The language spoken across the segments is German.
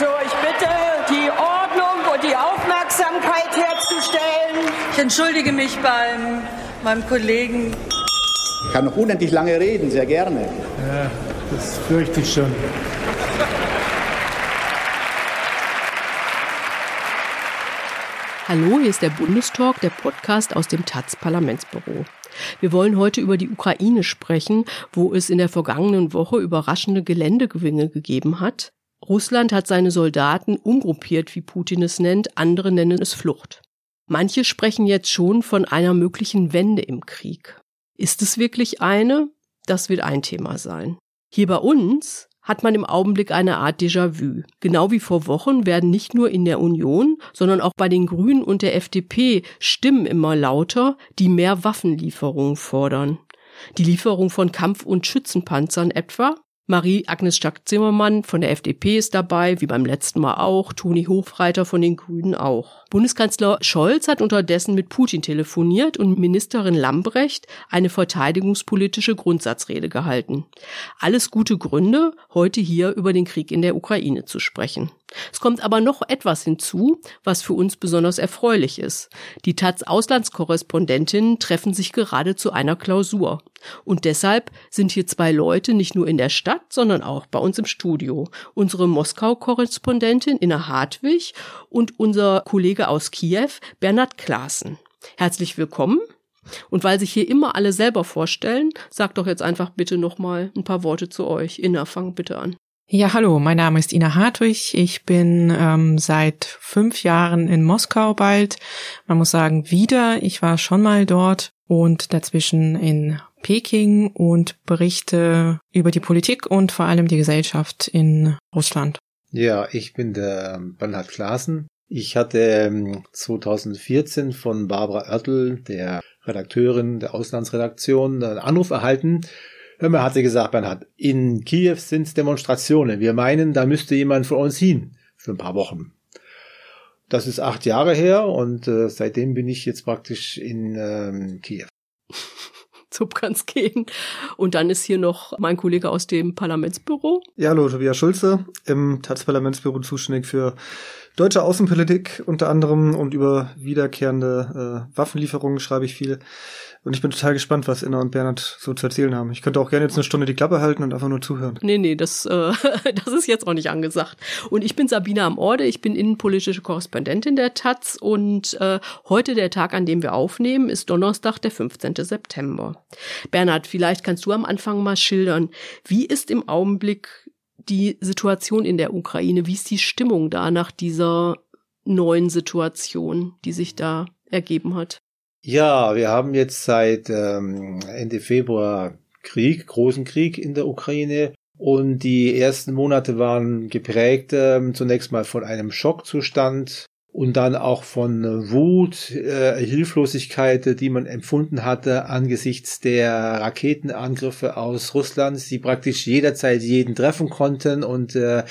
So, ich bitte, die Ordnung und die Aufmerksamkeit herzustellen. Ich entschuldige mich beim meinem Kollegen. Ich kann noch unendlich lange reden, sehr gerne. Ja, das fürchte ich schon. Hallo, hier ist der Bundestalk, der Podcast aus dem taz Parlamentsbüro. Wir wollen heute über die Ukraine sprechen, wo es in der vergangenen Woche überraschende Geländegewinne gegeben hat. Russland hat seine Soldaten umgruppiert, wie Putin es nennt, andere nennen es Flucht. Manche sprechen jetzt schon von einer möglichen Wende im Krieg. Ist es wirklich eine? Das wird ein Thema sein. Hier bei uns hat man im Augenblick eine Art Déjà-vu. Genau wie vor Wochen werden nicht nur in der Union, sondern auch bei den Grünen und der FDP Stimmen immer lauter, die mehr Waffenlieferungen fordern. Die Lieferung von Kampf- und Schützenpanzern etwa, Marie-Agnes Strack-Zimmermann von der FDP ist dabei, wie beim letzten Mal auch, Toni Hofreiter von den Grünen auch. Bundeskanzler Scholz hat unterdessen mit Putin telefoniert und Ministerin Lambrecht eine verteidigungspolitische Grundsatzrede gehalten. Alles gute Gründe, heute hier über den Krieg in der Ukraine zu sprechen. Es kommt aber noch etwas hinzu, was für uns besonders erfreulich ist. Die taz Auslandskorrespondentinnen treffen sich gerade zu einer Klausur. Und deshalb sind hier zwei Leute nicht nur in der Stadt, sondern auch bei uns im Studio. Unsere Moskau-Korrespondentin Inna Hartwig und unser Kollege aus Kiew, Bernhard Klaassen. Herzlich willkommen. Und weil sich hier immer alle selber vorstellen, sagt doch jetzt einfach bitte nochmal ein paar Worte zu euch. Inna, fang bitte an. Ja, hallo, mein Name ist Ina Hartwig. Ich bin ähm, seit fünf Jahren in Moskau bald. Man muss sagen, wieder. Ich war schon mal dort und dazwischen in Peking und berichte über die Politik und vor allem die Gesellschaft in Russland. Ja, ich bin der Bernhard Klaassen. Ich hatte 2014 ähm, von Barbara Oertel, der Redakteurin der Auslandsredaktion, einen Anruf erhalten, Hör mal, hat sie gesagt, Bernhard, in Kiew sind Demonstrationen. Wir meinen, da müsste jemand von uns hin für ein paar Wochen. Das ist acht Jahre her und äh, seitdem bin ich jetzt praktisch in ähm, Kiew. So kann's gehen. Und dann ist hier noch mein Kollege aus dem Parlamentsbüro. Ja, hallo, Tobias Schulze, im Taz-Parlamentsbüro zuständig für deutsche Außenpolitik unter anderem und über wiederkehrende äh, Waffenlieferungen schreibe ich viel. Und ich bin total gespannt, was Inna und Bernhard so zu erzählen haben. Ich könnte auch gerne jetzt eine Stunde die Klappe halten und einfach nur zuhören. Nee, nee, das, äh, das ist jetzt auch nicht angesagt. Und ich bin Sabina am Orde, ich bin innenpolitische Korrespondentin der Taz und äh, heute der Tag, an dem wir aufnehmen, ist Donnerstag, der 15. September. Bernhard, vielleicht kannst du am Anfang mal schildern, wie ist im Augenblick die Situation in der Ukraine? Wie ist die Stimmung da nach dieser neuen Situation, die sich da ergeben hat? Ja, wir haben jetzt seit ähm, Ende Februar Krieg, großen Krieg in der Ukraine. Und die ersten Monate waren geprägt ähm, zunächst mal von einem Schockzustand und dann auch von Wut, äh, Hilflosigkeit, die man empfunden hatte angesichts der Raketenangriffe aus Russland, die praktisch jederzeit jeden treffen konnten und äh,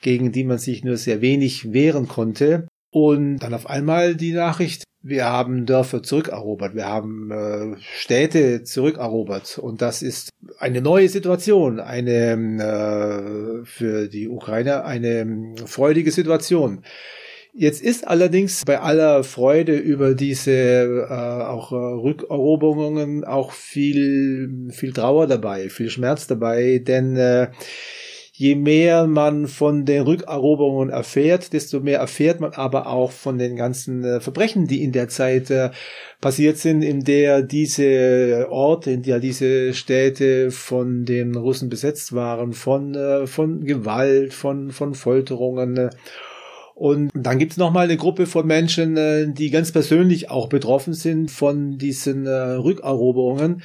gegen die man sich nur sehr wenig wehren konnte. Und dann auf einmal die Nachricht, wir haben Dörfer zurückerobert, wir haben äh, Städte zurückerobert. Und das ist eine neue Situation, eine äh, für die Ukraine eine freudige Situation. Jetzt ist allerdings bei aller Freude über diese äh, auch äh, Rückeroberungen auch viel viel Trauer dabei, viel Schmerz dabei, denn äh, je mehr man von den Rückeroberungen erfährt, desto mehr erfährt man aber auch von den ganzen äh, Verbrechen, die in der Zeit äh, passiert sind, in der diese Orte, in der diese Städte von den Russen besetzt waren, von, äh, von Gewalt, von, von Folterungen. Und dann gibt es nochmal eine Gruppe von Menschen, die ganz persönlich auch betroffen sind von diesen Rückeroberungen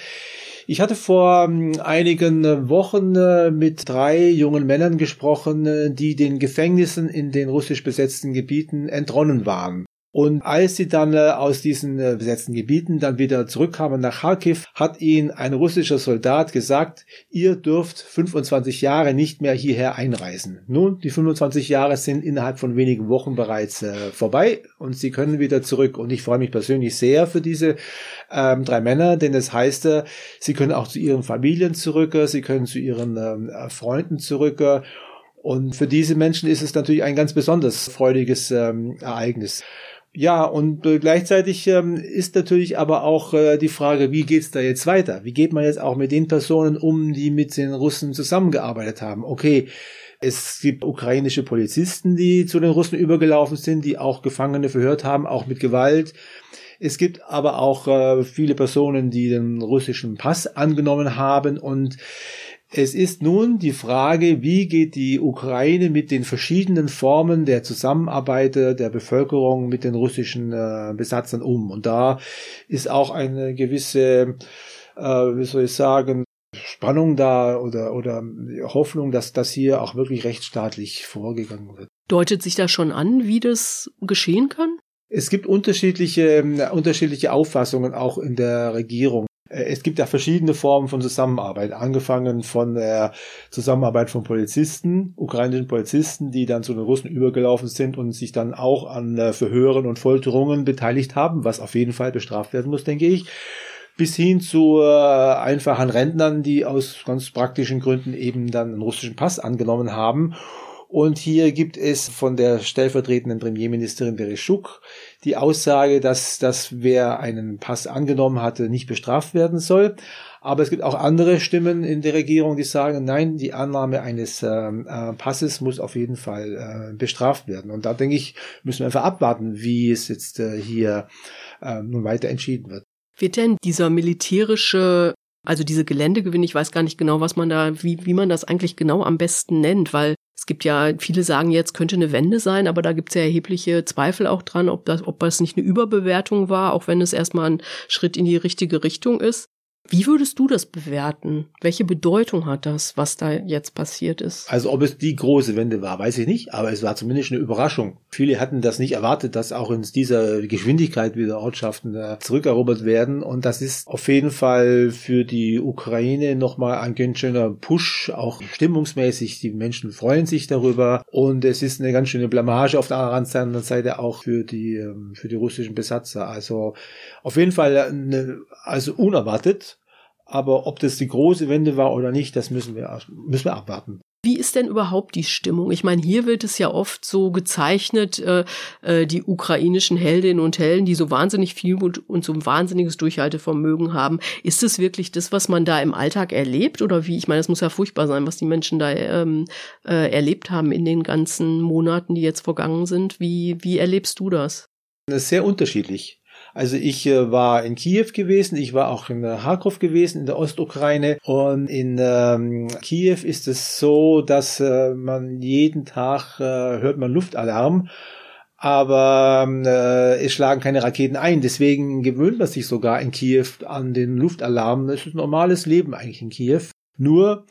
ich hatte vor ähm, einigen äh, Wochen äh, mit drei jungen Männern gesprochen, äh, die den Gefängnissen in den russisch besetzten Gebieten entronnen waren. Und als sie dann aus diesen besetzten Gebieten dann wieder zurückkamen nach Kharkiv, hat ihnen ein russischer Soldat gesagt, ihr dürft 25 Jahre nicht mehr hierher einreisen. Nun, die 25 Jahre sind innerhalb von wenigen Wochen bereits vorbei und sie können wieder zurück. Und ich freue mich persönlich sehr für diese ähm, drei Männer, denn das heißt, äh, sie können auch zu ihren Familien zurück, sie können zu ihren ähm, Freunden zurück Und für diese Menschen ist es natürlich ein ganz besonders freudiges ähm, Ereignis. Ja, und äh, gleichzeitig ähm, ist natürlich aber auch äh, die Frage, wie geht's da jetzt weiter? Wie geht man jetzt auch mit den Personen um, die mit den Russen zusammengearbeitet haben? Okay, es gibt ukrainische Polizisten, die zu den Russen übergelaufen sind, die auch Gefangene verhört haben, auch mit Gewalt. Es gibt aber auch äh, viele Personen, die den russischen Pass angenommen haben und es ist nun die Frage, wie geht die Ukraine mit den verschiedenen Formen der Zusammenarbeit der Bevölkerung mit den russischen äh, Besatzern um. Und da ist auch eine gewisse, äh, wie soll ich sagen, Spannung da oder, oder Hoffnung, dass das hier auch wirklich rechtsstaatlich vorgegangen wird. Deutet sich da schon an, wie das geschehen kann? Es gibt unterschiedliche, unterschiedliche Auffassungen auch in der Regierung. Äh, es gibt ja verschiedene Formen von Zusammenarbeit, angefangen von der Zusammenarbeit von Polizisten, ukrainischen Polizisten, die dann zu den Russen übergelaufen sind und sich dann auch an äh, Verhören und Folterungen beteiligt haben, was auf jeden Fall bestraft werden muss, denke ich bis hin zu äh, einfachen Rentnern, die aus ganz praktischen Gründen eben dann einen russischen Pass angenommen haben und hier gibt es von der stellvertretenden Premierministerin Bereschuk die Aussage, dass, dass wer einen Pass angenommen hatte, nicht bestraft werden soll. Aber es gibt auch andere Stimmen in der Regierung, die sagen, nein, die Annahme eines ähm, äh, Passes muss auf jeden Fall äh, bestraft werden. Und da denke ich, müssen wir einfach abwarten, wie es jetzt äh, hier äh, nun weiter entschieden wird. Wird denn dieser militärische also diese Geländegewinn, ich weiß gar nicht genau, was man da, wie, wie man das eigentlich genau am besten nennt, weil es gibt ja, viele sagen jetzt, könnte eine Wende sein, aber da gibt es ja erhebliche Zweifel auch dran, ob das, ob das nicht eine Überbewertung war, auch wenn es erstmal ein Schritt in die richtige Richtung ist. Wie würdest du das bewerten? Welche Bedeutung hat das, was da jetzt passiert ist? Also ob es die große Wende war, weiß ich nicht, aber es war zumindest eine Überraschung. Viele hatten das nicht erwartet, dass auch in dieser Geschwindigkeit wieder Ortschaften äh, zurückerobert werden und das ist auf jeden Fall für die Ukraine nochmal ein ganz schöner Push, auch stimmungsmäßig. Die Menschen freuen sich darüber und es ist eine ganz schöne Blamage auf der anderen Seite auch für die, ähm, für die russischen Besatzer. Also auf jeden Fall eine, also unerwartet aber ob das die große Wende war oder nicht, das müssen wir, müssen wir abwarten. Wie ist denn überhaupt die Stimmung? Ich meine, hier wird es ja oft so gezeichnet, äh, äh, die ukrainischen Heldinnen und Helden, die so wahnsinnig viel und, und so ein wahnsinniges Durchhaltevermögen haben. Ist es wirklich das, was man da im Alltag erlebt? Oder wie? Ich meine, es muss ja furchtbar sein, was die Menschen da ähm, äh, erlebt haben in den ganzen Monaten, die jetzt vergangen sind. Wie, wie erlebst du das? Das ist sehr unterschiedlich. Also ich äh, war in Kiew gewesen, ich war auch in äh, Kharkov gewesen, in der Ostukraine. Und in ähm, Kiew ist es so, dass äh, man jeden Tag äh, hört man Luftalarm aber äh, es schlagen keine Raketen ein. Deswegen gewöhnt man sich sogar in Kiew an den Luftalarm. Es ist ein normales Leben eigentlich in Kiew. Nur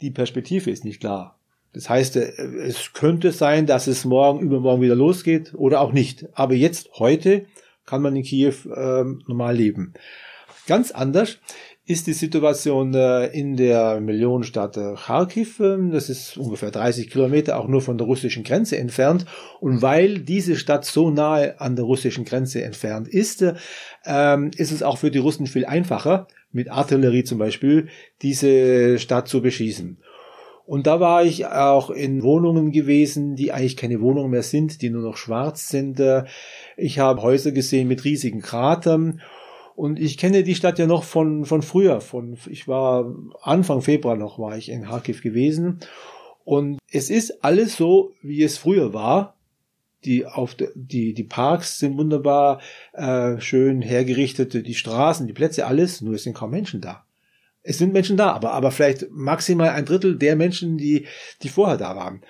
die Perspektive ist nicht klar. Das heißt, äh, es könnte sein, dass es morgen, übermorgen wieder losgeht oder auch nicht. Aber jetzt, heute, kann man in Kiew äh, normal leben. Ganz anders ist die Situation äh, in der Millionenstadt äh, Kharkiv. Ähm, das ist ungefähr 30 Kilometer auch nur von der russischen Grenze entfernt. Und weil diese Stadt so nahe an der russischen Grenze entfernt ist, äh, ist es auch für die Russen viel einfacher, mit Artillerie zum Beispiel, diese Stadt zu beschießen. Und da war ich auch in Wohnungen gewesen, die eigentlich keine Wohnungen mehr sind, die nur noch schwarz sind. Ich habe Häuser gesehen mit riesigen Kratern. Und ich kenne die Stadt ja noch von, von früher. Von, ich war Anfang Februar noch, war ich in Kharkiv gewesen. Und es ist alles so, wie es früher war. Die, auf de, die, die Parks sind wunderbar äh, schön hergerichtet, die Straßen, die Plätze, alles, nur es sind kaum Menschen da es sind Menschen da, aber, aber vielleicht maximal ein Drittel der Menschen, die, die vorher da waren.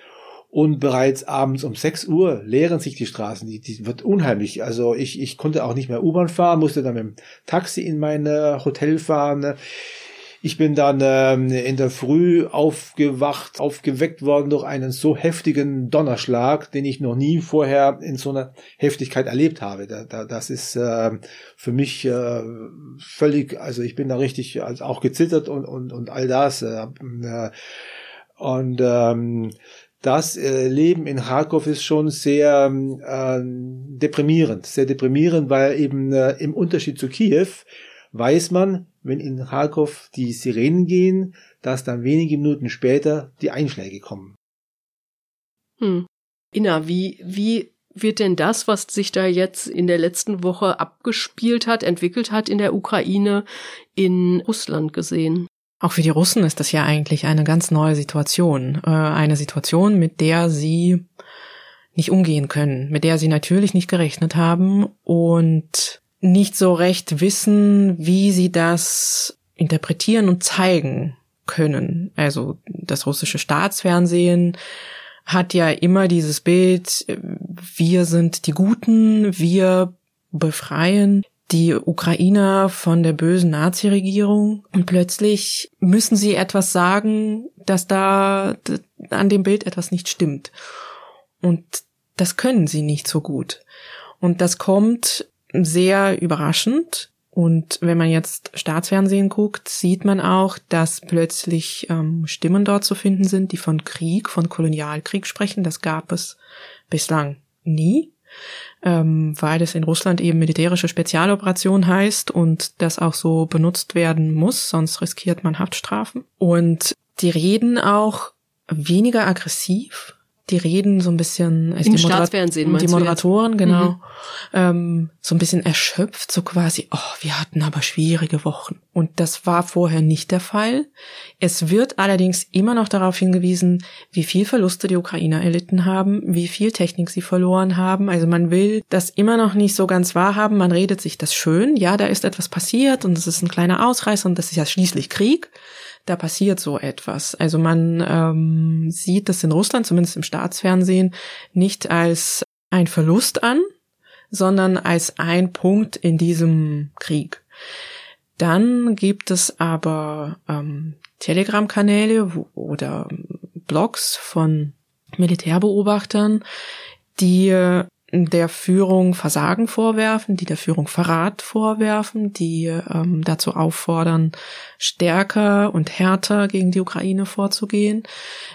Und bereits abends um 6 Uhr leeren sich die Straßen. Die, die wird unheimlich. Also ich, ich konnte auch nicht mehr U-Bahn fahren, musste dann mit dem Taxi in mein Hotel fahren. Ich bin dann ähm, in der Früh aufgewacht, aufgeweckt worden durch einen so heftigen Donnerschlag, den ich noch nie vorher in so einer Heftigkeit erlebt habe. Da, da, das ist äh, für mich äh, völlig, also ich bin da richtig also auch gezittert und, und, und all das. Äh, äh und ähm, das äh, Leben in Kharkov ist schon sehr äh, deprimierend, sehr deprimierend, weil eben äh, im Unterschied zu Kiew weiß man, wenn in Kharkov die Sirenen gehen, dass dann wenige Minuten später die Einschläge kommen. Hm. Inna, wie, wie wird denn das, was sich da jetzt in der letzten Woche abgespielt hat, entwickelt hat in der Ukraine, in Russland gesehen? Auch für die Russen ist das ja eigentlich eine ganz neue Situation. Äh, eine Situation, mit der sie nicht umgehen können, mit der sie natürlich nicht gerechnet haben und nicht so recht wissen, wie sie das interpretieren und zeigen können. Also das russische Staatsfernsehen hat ja immer dieses Bild, wir sind die Guten, wir befreien die Ukrainer von der bösen Nazi-Regierung und plötzlich müssen sie etwas sagen, dass da an dem Bild etwas nicht stimmt. Und das können sie nicht so gut. Und das kommt sehr überraschend. Und wenn man jetzt Staatsfernsehen guckt, sieht man auch, dass plötzlich ähm, Stimmen dort zu finden sind, die von Krieg, von Kolonialkrieg sprechen. Das gab es bislang nie, ähm, weil es in Russland eben militärische Spezialoperation heißt und das auch so benutzt werden muss, sonst riskiert man Haftstrafen. Und die reden auch weniger aggressiv, die reden so ein bisschen, also Im die, Staatsfernsehen, die Moderatoren, genau, mhm. ähm, so ein bisschen erschöpft, so quasi, oh, wir hatten aber schwierige Wochen. Und das war vorher nicht der Fall. Es wird allerdings immer noch darauf hingewiesen, wie viel Verluste die Ukrainer erlitten haben, wie viel Technik sie verloren haben. Also man will das immer noch nicht so ganz wahrhaben. Man redet sich das schön. Ja, da ist etwas passiert und es ist ein kleiner Ausreißer und das ist ja schließlich Krieg da passiert so etwas. Also man ähm, sieht das in Russland, zumindest im Staatsfernsehen, nicht als ein Verlust an, sondern als ein Punkt in diesem Krieg. Dann gibt es aber ähm, Telegram-Kanäle oder Blogs von Militärbeobachtern, die der Führung Versagen vorwerfen, die der Führung Verrat vorwerfen, die ähm, dazu auffordern, stärker und härter gegen die Ukraine vorzugehen.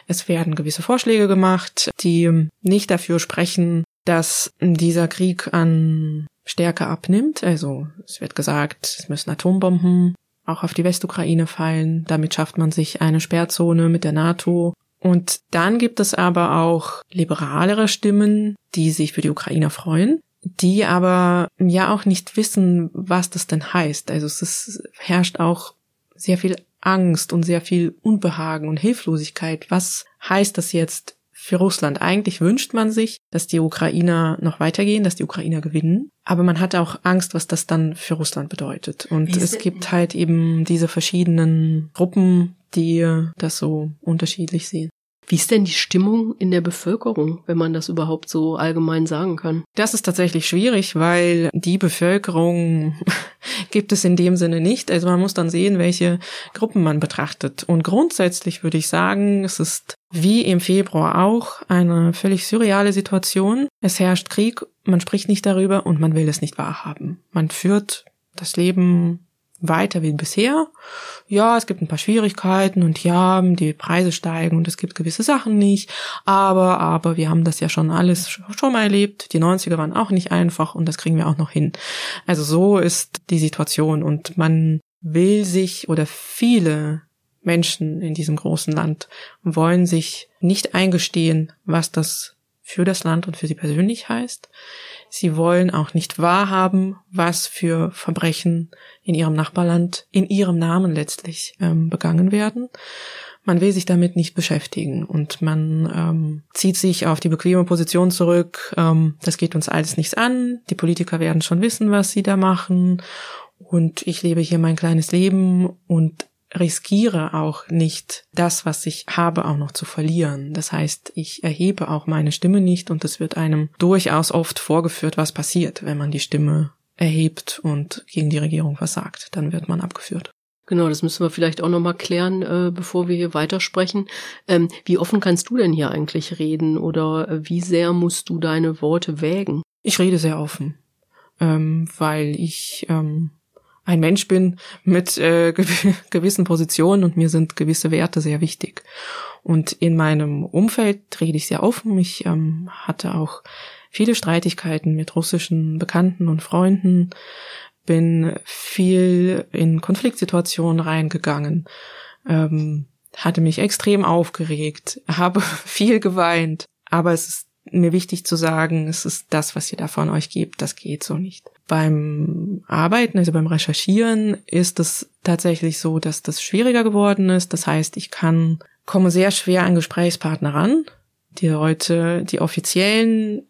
Es werden gewisse Vorschläge gemacht, die nicht dafür sprechen, dass dieser Krieg an Stärke abnimmt. Also es wird gesagt, es müssen Atombomben auch auf die Westukraine fallen. Damit schafft man sich eine Sperrzone mit der NATO und dann gibt es aber auch liberalere Stimmen, die sich für die Ukrainer freuen, die aber ja auch nicht wissen, was das denn heißt. Also es ist, herrscht auch sehr viel Angst und sehr viel Unbehagen und Hilflosigkeit. Was heißt das jetzt für Russland? Eigentlich wünscht man sich, dass die Ukrainer noch weitergehen, dass die Ukrainer gewinnen. Aber man hat auch Angst, was das dann für Russland bedeutet. Und es gibt halt eben diese verschiedenen Gruppen, die das so unterschiedlich sehen. Wie ist denn die Stimmung in der Bevölkerung, wenn man das überhaupt so allgemein sagen kann? Das ist tatsächlich schwierig, weil die Bevölkerung gibt es in dem Sinne nicht. Also man muss dann sehen, welche Gruppen man betrachtet. Und grundsätzlich würde ich sagen, es ist wie im Februar auch eine völlig surreale Situation. Es herrscht Krieg, man spricht nicht darüber und man will es nicht wahrhaben. Man führt das Leben weiter wie bisher. Ja, es gibt ein paar Schwierigkeiten und ja, die Preise steigen und es gibt gewisse Sachen nicht. Aber, aber wir haben das ja schon alles schon mal erlebt. Die 90er waren auch nicht einfach und das kriegen wir auch noch hin. Also so ist die Situation und man will sich oder viele Menschen in diesem großen Land wollen sich nicht eingestehen, was das für das Land und für sie persönlich heißt. Sie wollen auch nicht wahrhaben, was für Verbrechen in ihrem Nachbarland in ihrem Namen letztlich ähm, begangen werden. Man will sich damit nicht beschäftigen und man ähm, zieht sich auf die bequeme Position zurück. Ähm, das geht uns alles nichts an. Die Politiker werden schon wissen, was sie da machen. Und ich lebe hier mein kleines Leben und riskiere auch nicht das, was ich habe, auch noch zu verlieren. Das heißt, ich erhebe auch meine Stimme nicht und es wird einem durchaus oft vorgeführt, was passiert, wenn man die Stimme erhebt und gegen die Regierung versagt. Dann wird man abgeführt. Genau, das müssen wir vielleicht auch nochmal klären, äh, bevor wir hier weitersprechen. Ähm, wie offen kannst du denn hier eigentlich reden oder äh, wie sehr musst du deine Worte wägen? Ich rede sehr offen, ähm, weil ich ähm, ein Mensch bin mit äh, gewissen Positionen und mir sind gewisse Werte sehr wichtig. Und in meinem Umfeld rede ich sehr offen. Ich ähm, hatte auch viele Streitigkeiten mit russischen Bekannten und Freunden, bin viel in Konfliktsituationen reingegangen, ähm, hatte mich extrem aufgeregt, habe viel geweint, Aber es ist mir wichtig zu sagen, es ist das, was ihr da von euch gebt, das geht so nicht. Beim Arbeiten, also beim Recherchieren, ist es tatsächlich so, dass das schwieriger geworden ist. Das heißt, ich kann, komme sehr schwer an Gesprächspartner ran. Die Leute, die offiziellen,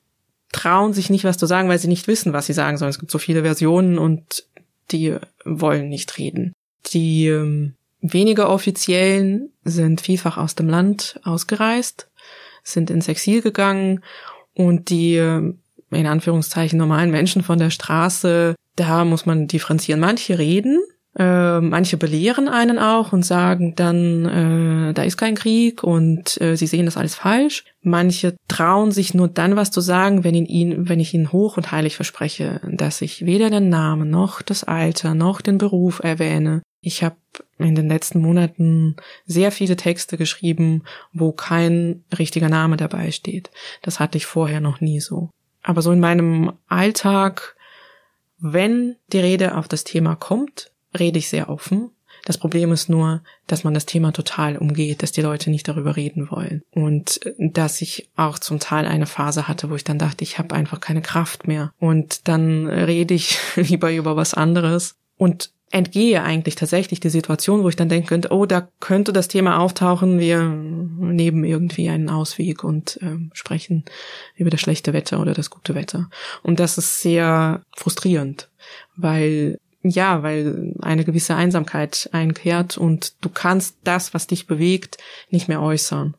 trauen sich nicht was zu sagen, weil sie nicht wissen, was sie sagen sollen. Es gibt so viele Versionen und die wollen nicht reden. Die ähm, weniger offiziellen sind vielfach aus dem Land ausgereist sind ins Exil gegangen und die in Anführungszeichen normalen Menschen von der Straße, da muss man differenzieren. Manche reden, äh, manche belehren einen auch und sagen dann, äh, da ist kein Krieg und äh, sie sehen das alles falsch. Manche trauen sich nur dann was zu sagen, wenn, ihn, wenn ich ihnen hoch und heilig verspreche, dass ich weder den Namen noch das Alter noch den Beruf erwähne. Ich habe in den letzten Monaten sehr viele Texte geschrieben, wo kein richtiger Name dabei steht. Das hatte ich vorher noch nie so. Aber so in meinem Alltag, wenn die Rede auf das Thema kommt, rede ich sehr offen. Das Problem ist nur, dass man das Thema total umgeht, dass die Leute nicht darüber reden wollen. Und dass ich auch zum Teil eine Phase hatte, wo ich dann dachte, ich habe einfach keine Kraft mehr. Und dann rede ich lieber über was anderes. Und entgehe eigentlich tatsächlich die Situation, wo ich dann denke, oh, da könnte das Thema auftauchen, wir nehmen irgendwie einen Ausweg und äh, sprechen über das schlechte Wetter oder das gute Wetter. Und das ist sehr frustrierend, weil ja, weil eine gewisse Einsamkeit einkehrt und du kannst das, was dich bewegt, nicht mehr äußern.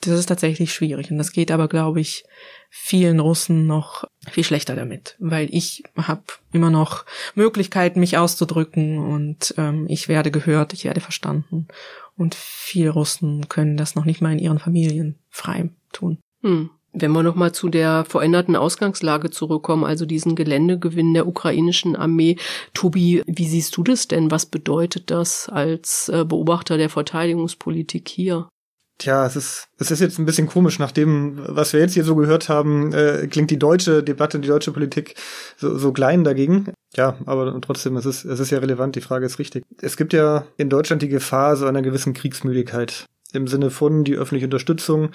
Das ist tatsächlich schwierig und das geht aber, glaube ich, vielen Russen noch viel schlechter damit, weil ich habe immer noch Möglichkeiten, mich auszudrücken und ähm, ich werde gehört, ich werde verstanden. Und viele Russen können das noch nicht mal in ihren Familien frei tun. Hm. Wenn wir nochmal zu der veränderten Ausgangslage zurückkommen, also diesen Geländegewinn der ukrainischen Armee. Tobi, wie siehst du das denn? Was bedeutet das als äh, Beobachter der Verteidigungspolitik hier? Tja, es ist, es ist jetzt ein bisschen komisch, nach dem, was wir jetzt hier so gehört haben, äh, klingt die deutsche Debatte, die deutsche Politik so, so klein dagegen. Ja, aber trotzdem, es ist, es ist ja relevant, die Frage ist richtig. Es gibt ja in Deutschland die Gefahr so einer gewissen Kriegsmüdigkeit im Sinne von die öffentliche Unterstützung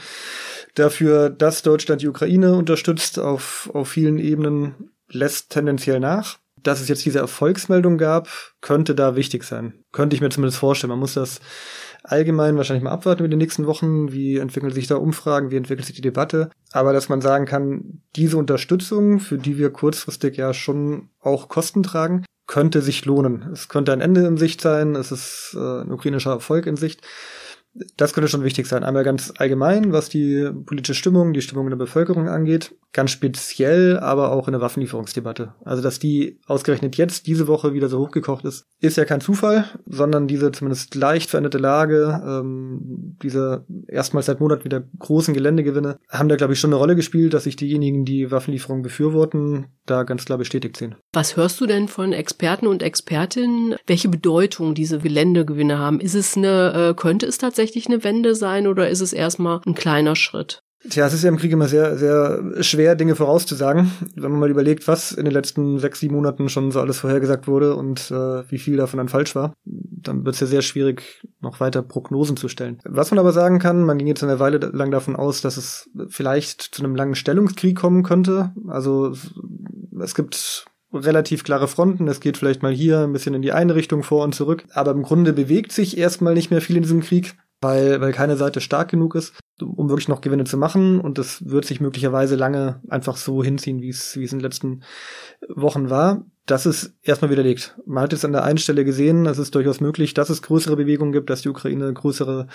dafür, dass Deutschland die Ukraine unterstützt auf, auf vielen Ebenen, lässt tendenziell nach. Dass es jetzt diese Erfolgsmeldung gab, könnte da wichtig sein. Könnte ich mir zumindest vorstellen. Man muss das allgemein wahrscheinlich mal abwarten mit den nächsten Wochen. Wie entwickeln sich da Umfragen? Wie entwickelt sich die Debatte? Aber dass man sagen kann, diese Unterstützung, für die wir kurzfristig ja schon auch Kosten tragen, könnte sich lohnen. Es könnte ein Ende in Sicht sein. Es ist äh, ein ukrainischer Erfolg in Sicht das könnte schon wichtig sein. Einmal ganz allgemein, was die politische Stimmung, die Stimmung in der Bevölkerung angeht. Ganz speziell, aber auch in der Waffenlieferungsdebatte. Also, dass die ausgerechnet jetzt diese Woche wieder so hochgekocht ist, ist ja kein Zufall, sondern diese zumindest leicht veränderte Lage, ähm, diese erstmals seit Monaten wieder großen Geländegewinne, haben da, glaube ich, schon eine Rolle gespielt, dass sich diejenigen, die Waffenlieferungen befürworten, da ganz klar bestätigt sehen. Was hörst du denn von Experten und Expertinnen, welche Bedeutung diese Geländegewinne haben? Ist es eine, äh, könnte es tatsächlich tatsächlich eine Wende sein oder ist es erstmal ein kleiner Schritt? Tja, es ist ja im Krieg immer sehr, sehr schwer, Dinge vorauszusagen. Wenn man mal überlegt, was in den letzten sechs, sieben Monaten schon so alles vorhergesagt wurde und äh, wie viel davon dann falsch war, dann wird es ja sehr schwierig, noch weiter Prognosen zu stellen. Was man aber sagen kann, man ging jetzt eine Weile lang davon aus, dass es vielleicht zu einem langen Stellungskrieg kommen könnte. Also es gibt relativ klare Fronten. Es geht vielleicht mal hier ein bisschen in die eine Richtung vor und zurück. Aber im Grunde bewegt sich erstmal nicht mehr viel in diesem Krieg weil, weil keine Seite stark genug ist, um wirklich noch Gewinne zu machen. Und das wird sich möglicherweise lange einfach so hinziehen, wie es, wie es in den letzten Wochen war. Das ist erstmal widerlegt. Man hat jetzt an der einen Stelle gesehen, es ist durchaus möglich, dass es größere Bewegungen gibt, dass die Ukraine größere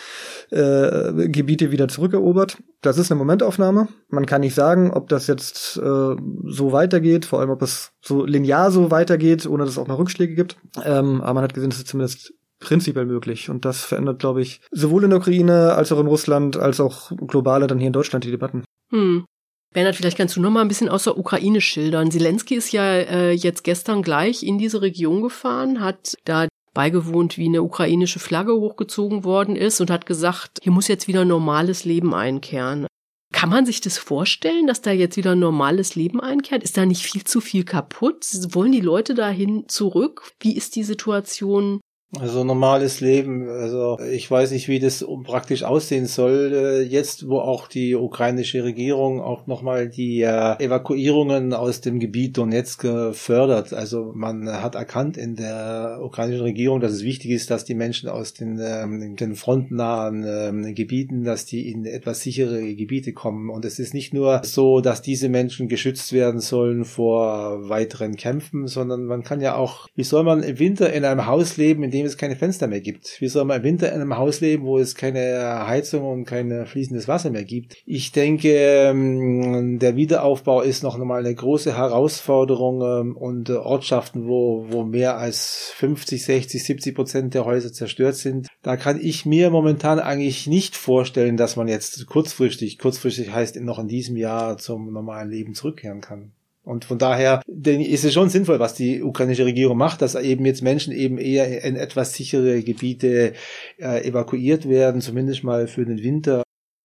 äh, Gebiete wieder zurückerobert. Das ist eine Momentaufnahme. Man kann nicht sagen, ob das jetzt äh, so weitergeht, vor allem ob es so linear so weitergeht, ohne dass es auch mal Rückschläge gibt. Ähm, aber man hat gesehen, dass es zumindest prinzipiell möglich. Und das verändert, glaube ich, sowohl in der Ukraine als auch in Russland, als auch globale dann hier in Deutschland die Debatten. Hm. Bernhard, vielleicht kannst du noch mal ein bisschen aus der Ukraine schildern. Zelensky ist ja äh, jetzt gestern gleich in diese Region gefahren, hat da beigewohnt, wie eine ukrainische Flagge hochgezogen worden ist und hat gesagt, hier muss jetzt wieder normales Leben einkehren. Kann man sich das vorstellen, dass da jetzt wieder normales Leben einkehrt? Ist da nicht viel zu viel kaputt? Wollen die Leute dahin zurück? Wie ist die Situation Also normales Leben. Also ich weiß nicht, wie das praktisch aussehen soll. Äh, jetzt, wo auch die ukrainische Regierung auch nochmal die äh, Evakuierungen aus dem Gebiet Donetsk fördert. Also man hat erkannt in der ukrainischen Regierung, dass es wichtig ist, dass die Menschen aus den, ähm, den frontnahen ähm, Gebieten, dass die in etwas sichere Gebiete kommen. Und es ist nicht nur so, dass diese Menschen geschützt werden sollen vor weiteren Kämpfen, sondern man kann ja auch, wie soll man im Winter in einem Haus leben, in dem dem es keine Fenster mehr gibt. Wie soll man im Winter in einem Haus leben, wo es keine Heizung und kein fließendes Wasser mehr gibt? Ich denke, ähm, der Wiederaufbau ist noch einmal eine große Herausforderung ähm, und äh, Ortschaften, wo, wo mehr als 50, 60, 70 Prozent der Häuser zerstört sind. Da kann ich mir momentan eigentlich nicht vorstellen, dass man jetzt kurzfristig, kurzfristig heißt noch in diesem Jahr zum normalen Leben zurückkehren kann. Und von daher ist es schon sinnvoll, was die ukrainische Regierung macht, dass eben jetzt Menschen eben eher in etwas sichere Gebiete äh, evakuiert werden, zumindest mal für den Winter.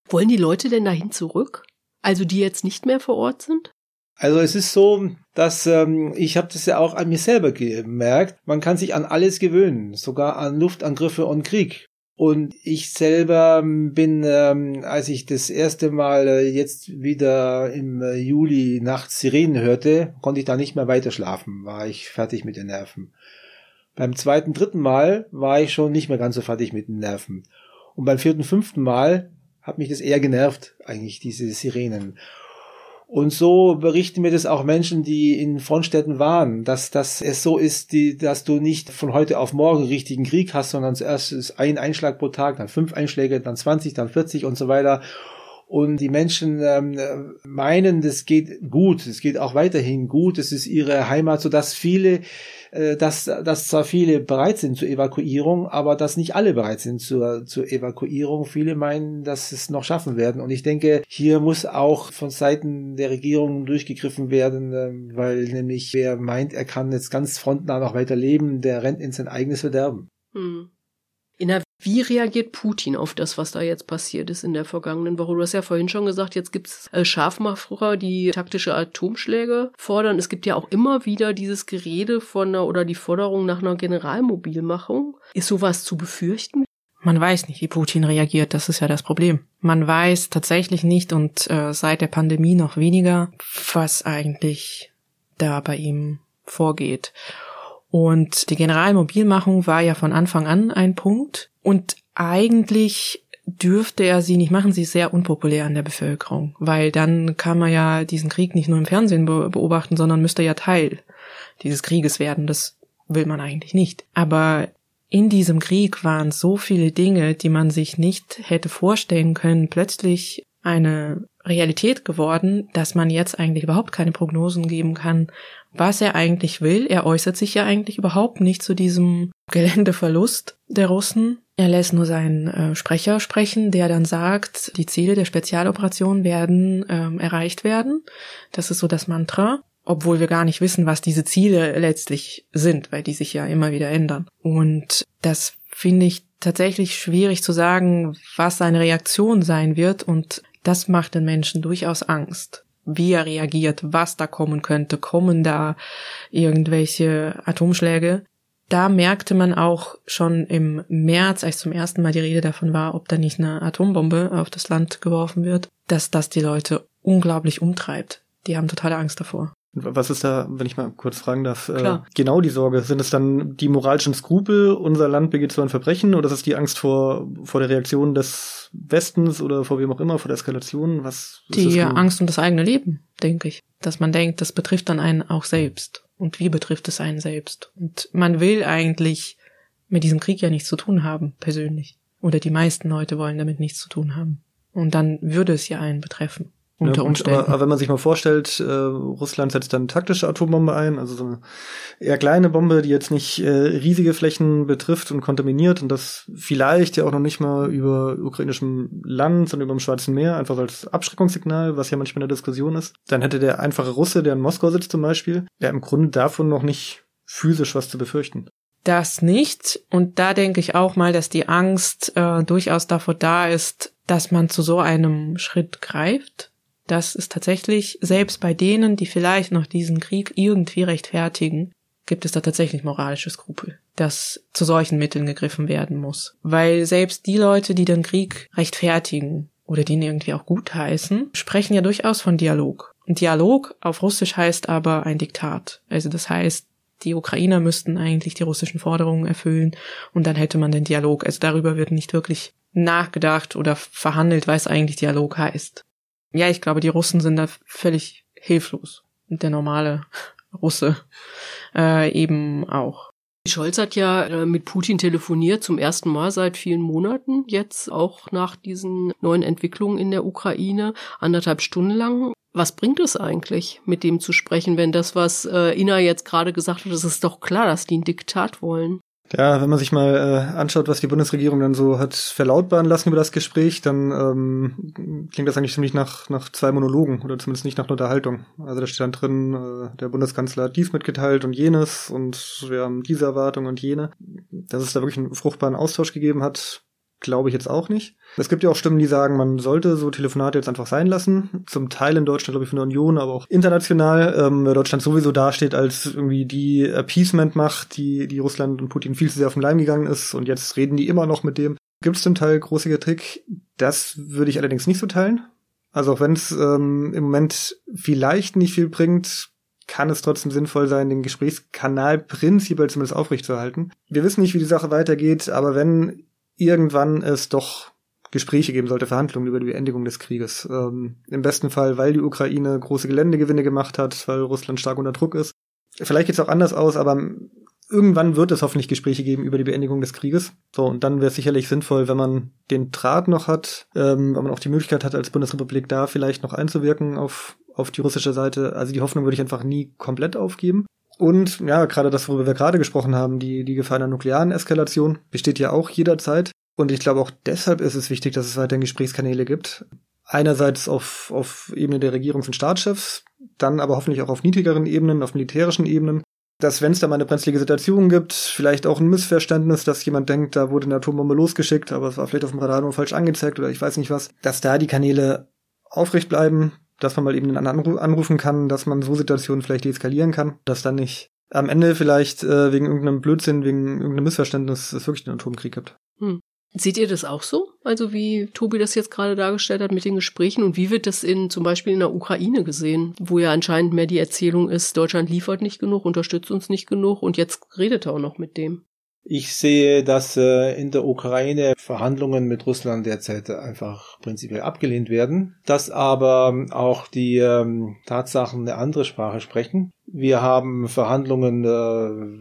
Wollen die Leute denn dahin zurück? Also die jetzt nicht mehr vor Ort sind? Also es ist so, dass ähm, ich habe das ja auch an mir selber gemerkt. Man kann sich an alles gewöhnen, sogar an Luftangriffe und Krieg. Und ich selber bin, ähm, als ich das erste Mal äh, jetzt wieder im äh, Juli nachts Sirenen hörte, konnte ich da nicht mehr weiter schlafen, war ich fertig mit den Nerven. Beim zweiten, dritten Mal war ich schon nicht mehr ganz so fertig mit den Nerven. Und beim vierten, fünften Mal hat mich das eher genervt, eigentlich diese Sirenen. Und so berichten mir das auch Menschen, die in Frontstädten waren, dass, dass es so ist, die, dass du nicht von heute auf morgen richtigen Krieg hast, sondern zuerst ist ein Einschlag pro Tag, dann fünf Einschläge, dann 20, dann 40 und so weiter. Und die Menschen ähm, meinen, das geht gut, es geht auch weiterhin gut, es ist ihre Heimat, so dass viele dass, dass zwar viele bereit sind zur Evakuierung, aber dass nicht alle bereit sind zur, zur Evakuierung. Viele meinen, dass es noch schaffen werden. Und ich denke, hier muss auch von Seiten der Regierung durchgegriffen werden, äh, weil nämlich wer meint, er kann jetzt ganz frontnah noch weiter leben, der rennt in sein eigenes Verderben. Hm. Wie reagiert Putin auf das, was da jetzt passiert ist in der vergangenen Woche? Du hast ja vorhin schon gesagt, jetzt gibt's äh, Scharfmacher, die taktische Atomschläge fordern. Es gibt ja auch immer wieder dieses Gerede von einer oder die Forderung nach einer Generalmobilmachung. Ist sowas zu befürchten? Man weiß nicht, wie Putin reagiert, das ist ja das Problem. Man weiß tatsächlich nicht und äh, seit der Pandemie noch weniger, was eigentlich da bei ihm vorgeht. Und die Generalmobilmachung war ja von Anfang an ein Punkt. Und eigentlich dürfte er sie nicht machen. Sie ist sehr unpopulär an der Bevölkerung, weil dann kann man ja diesen Krieg nicht nur im Fernsehen beobachten, sondern müsste ja Teil dieses Krieges werden. Das will man eigentlich nicht. Aber in diesem Krieg waren so viele Dinge, die man sich nicht hätte vorstellen können, plötzlich eine Realität geworden, dass man jetzt eigentlich überhaupt keine Prognosen geben kann, was er eigentlich will. Er äußert sich ja eigentlich überhaupt nicht zu diesem Geländeverlust der Russen. Er lässt nur seinen äh, Sprecher sprechen, der dann sagt, die Ziele der Spezialoperation werden ähm, erreicht werden. Das ist so das Mantra, obwohl wir gar nicht wissen, was diese Ziele letztlich sind, weil die sich ja immer wieder ändern. Und das finde ich tatsächlich schwierig zu sagen, was seine Reaktion sein wird und das macht den Menschen durchaus Angst wie er reagiert, was da kommen könnte, kommen da irgendwelche Atomschläge. Da merkte man auch schon im März, als zum ersten Mal die Rede davon war, ob da nicht eine Atombombe auf das Land geworfen wird, dass das die Leute unglaublich umtreibt. Die haben totale Angst davor. Was ist da, wenn ich mal kurz fragen darf, äh, genau die Sorge? Sind es dann die moralischen Skrupel, unser Land begeht so ein Verbrechen, oder ist es die Angst vor, vor der Reaktion des Westens oder vor wem auch immer, vor der Eskalation? Was die Angst um das eigene Leben, denke ich. Dass man denkt, das betrifft dann einen auch selbst. Und wie betrifft es einen selbst? Und man will eigentlich mit diesem Krieg ja nichts zu tun haben, persönlich. Oder die meisten Leute wollen damit nichts zu tun haben. Und dann würde es ja einen betreffen unter ja, Umständen. Aber, aber, wenn man sich mal vorstellt, äh, Russland setzt dann taktische Atombombe ein, also so eine eher kleine Bombe, die jetzt nicht äh, riesige Flächen betrifft und kontaminiert und das vielleicht ja auch noch nicht mal über ukrainischem Land, sondern über dem Schwarzen Meer, einfach als Abschreckungssignal, was ja manchmal in der Diskussion ist, dann hätte der einfache Russe, der in Moskau sitzt zum Beispiel, ja im Grunde davon noch nicht physisch was zu befürchten. Das nicht. Und da denke ich auch mal, dass die Angst äh, durchaus davor da ist, dass man zu so einem Schritt greift dass es tatsächlich selbst bei denen, die vielleicht noch diesen Krieg irgendwie rechtfertigen, gibt es da tatsächlich moralische Skrupel, dass zu solchen Mitteln gegriffen werden muss. Weil selbst die Leute, die den Krieg rechtfertigen oder den irgendwie auch gutheißen, sprechen ja durchaus von Dialog. Und Dialog auf Russisch heißt aber ein Diktat. Also das heißt, die Ukrainer müssten eigentlich die russischen Forderungen erfüllen und dann hätte man den Dialog. Also darüber wird nicht wirklich nachgedacht oder verhandelt, was eigentlich Dialog heißt. Ja, ich glaube, die Russen sind da völlig hilflos. Und der normale Russe äh, eben auch. Scholz hat ja äh, mit Putin telefoniert zum ersten Mal seit vielen Monaten, jetzt auch nach diesen neuen Entwicklungen in der Ukraine, anderthalb Stunden lang. Was bringt es eigentlich, mit dem zu sprechen, wenn das, was äh, Ina jetzt gerade gesagt hat, es ist doch klar, dass die ein Diktat wollen? Ja, wenn man sich mal äh, anschaut, was die Bundesregierung dann so hat verlautbaren lassen über das Gespräch, dann ähm, klingt das eigentlich ziemlich nach, nach zwei Monologen oder zumindest nicht nach einer Unterhaltung. Also da steht dann drin, äh, der Bundeskanzler hat dies mitgeteilt und jenes und wir haben diese Erwartung und jene. Dass es da wirklich einen fruchtbaren Austausch gegeben hat, glaube ich jetzt auch nicht. Es gibt ja auch Stimmen, die sagen, man sollte so Telefonate jetzt einfach sein lassen. Zum Teil in Deutschland, glaube ich, von der Union, aber auch international, ähm, Deutschland sowieso dasteht als irgendwie die Appeasement-Macht, die, die Russland und Putin viel zu sehr auf den Leim gegangen ist und jetzt reden die immer noch mit dem. Gibt es zum Teil große Kritik? Das würde ich allerdings nicht so teilen. Also auch wenn es ähm, im Moment vielleicht nicht viel bringt, kann es trotzdem sinnvoll sein, den Gesprächskanal prinzipiell zumindest aufrechtzuerhalten. Wir wissen nicht, wie die Sache weitergeht, aber wenn irgendwann es doch Gespräche geben sollte, Verhandlungen über die Beendigung des Krieges. Ähm, Im besten Fall, weil die Ukraine große Geländegewinne gemacht hat, weil Russland stark unter Druck ist. Vielleicht geht es auch anders aus, aber irgendwann wird es hoffentlich Gespräche geben über die Beendigung des Krieges. So, und dann wäre es sicherlich sinnvoll, wenn man den Draht noch hat, ähm, wenn man auch die Möglichkeit hat, als Bundesrepublik da vielleicht noch einzuwirken auf, auf die russische Seite. Also die Hoffnung würde ich einfach nie komplett aufgeben. Und ja, gerade das, worüber wir gerade gesprochen haben, die, die Gefahr einer nuklearen Eskalation besteht ja auch jederzeit. Und ich glaube auch deshalb ist es wichtig, dass es weiterhin Gesprächskanäle gibt. Einerseits auf, auf Ebene der Regierungs- und Staatschefs, dann aber hoffentlich auch auf niedrigeren Ebenen, auf militärischen Ebenen. Dass wenn es da mal eine brenzlige Situation gibt, vielleicht auch ein Missverständnis, dass jemand denkt, da wurde eine Atombombe losgeschickt, aber es war vielleicht auf dem Radar nur falsch angezeigt oder ich weiß nicht was, dass da die Kanäle aufrecht bleiben, dass man mal eben einen anderen anrufen kann, dass man so Situationen vielleicht deeskalieren kann, dass dann nicht am Ende vielleicht äh, wegen irgendeinem Blödsinn, wegen irgendeinem Missverständnis es wirklich einen Atomkrieg gibt. Hm. Seht ihr das auch so? Also wie Tobi das jetzt gerade dargestellt hat mit den Gesprächen und wie wird das in zum Beispiel in der Ukraine gesehen, wo ja anscheinend mehr die Erzählung ist, Deutschland liefert nicht genug, unterstützt uns nicht genug und jetzt redet er auch noch mit dem. Ich sehe, dass äh, in der Ukraine Verhandlungen mit Russland derzeit einfach prinzipiell abgelehnt werden, dass aber auch die ähm, Tatsachen eine andere Sprache sprechen. Wir haben Verhandlungen, äh,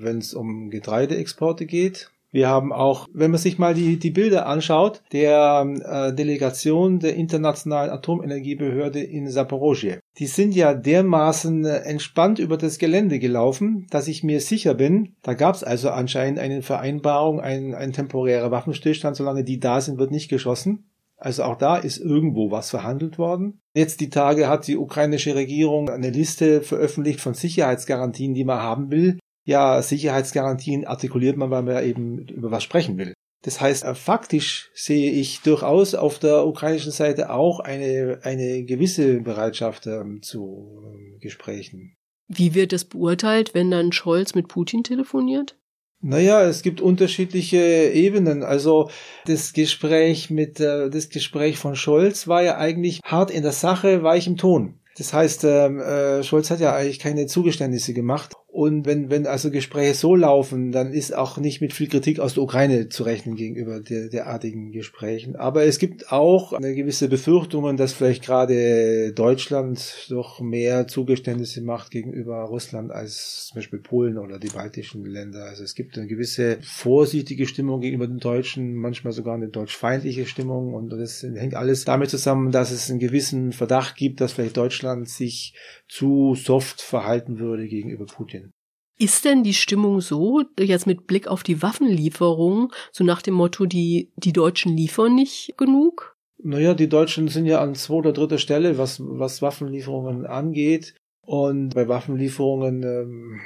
wenn es um Getreideexporte geht. Wir haben auch, wenn man sich mal die, die Bilder anschaut, der äh, Delegation der Internationalen Atomenergiebehörde in Saporosje. Die sind ja dermaßen äh, entspannt über das Gelände gelaufen, dass ich mir sicher bin, da gab es also anscheinend eine Vereinbarung, ein, ein temporärer Waffenstillstand, solange die da sind, wird nicht geschossen. Also auch da ist irgendwo was verhandelt worden. Jetzt die Tage hat die ukrainische Regierung eine Liste veröffentlicht von Sicherheitsgarantien, die man haben will ja, Sicherheitsgarantien artikuliert man, weil man eben über was sprechen will. Das heißt, äh, faktisch sehe ich durchaus auf der ukrainischen Seite auch eine, eine gewisse Bereitschaft ähm, zu ähm, Gesprächen. Wie wird es beurteilt, wenn dann Scholz mit Putin telefoniert? Naja, es gibt unterschiedliche Ebenen. Also das Gespräch mit äh, das Gespräch von Scholz war ja eigentlich hart in der Sache, weich im Ton. Das heißt, ähm, äh, Scholz hat ja eigentlich keine Zugeständnisse gemacht und wenn, wenn also Gespräche so laufen, dann ist auch nicht mit viel Kritik aus der Ukraine zu rechnen gegenüber der, derartigen Gesprächen. Aber es gibt auch eine gewisse Befürchtungen, dass vielleicht gerade Deutschland doch mehr Zugeständnisse macht gegenüber Russland als zum Beispiel Polen oder die baltischen Länder. Also es gibt eine gewisse vorsichtige Stimmung gegenüber den Deutschen, manchmal sogar eine deutschfeindliche Stimmung und das hängt alles damit zusammen, dass es einen gewissen Verdacht gibt, dass vielleicht Deutschland sich zu soft verhalten würde gegenüber Putin. Ist denn die Stimmung so, jetzt mit Blick auf die Waffenlieferung, so nach dem Motto, die, die Deutschen liefern nicht genug? Naja, die Deutschen sind ja an zweiter, dritter Stelle, was, was Waffenlieferungen angeht. Und bei Waffenlieferungen, ähm,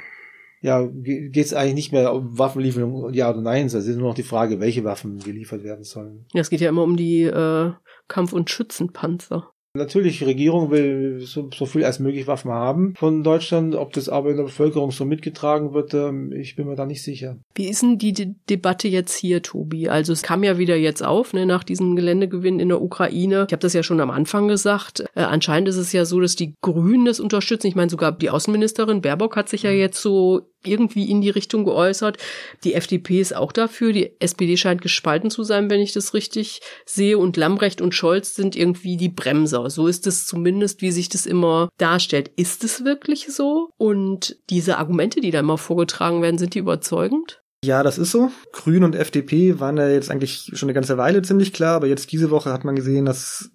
ja, geht es eigentlich nicht mehr um Waffenlieferungen, ja oder nein. Es ist nur noch die Frage, welche Waffen geliefert werden sollen. Ja, es geht ja immer um die äh, Kampf- und Schützenpanzer. Natürlich, die Regierung will so, so, viel als möglich Waffen haben von Deutschland. Ob das aber in der Bevölkerung so mitgetragen wird, ähm, ich bin mir da nicht sicher. Wie ist denn die De Debatte jetzt hier, Tobi? Also es kam ja wieder jetzt auf, ne, nach diesem Geländegewinn in der Ukraine. Ich habe das ja schon am Anfang gesagt. Äh, anscheinend ist es ja so, dass die Grünen das unterstützen. Ich meine, sogar die Außenministerin Baerbock hat sich ja jetzt so irgendwie in die Richtung geäußert. Die FDP ist auch dafür. Die SPD scheint gespalten zu sein, wenn ich das richtig sehe. Und Lambrecht und Scholz sind irgendwie die Bremser. So ist es zumindest, wie sich das immer darstellt. Ist es wirklich so? Und diese Argumente, die da immer vorgetragen werden, sind die überzeugend? Ja, das ist so. Grün und FDP waren ja jetzt eigentlich schon eine ganze Weile ziemlich klar, aber jetzt diese Woche hat man gesehen, dass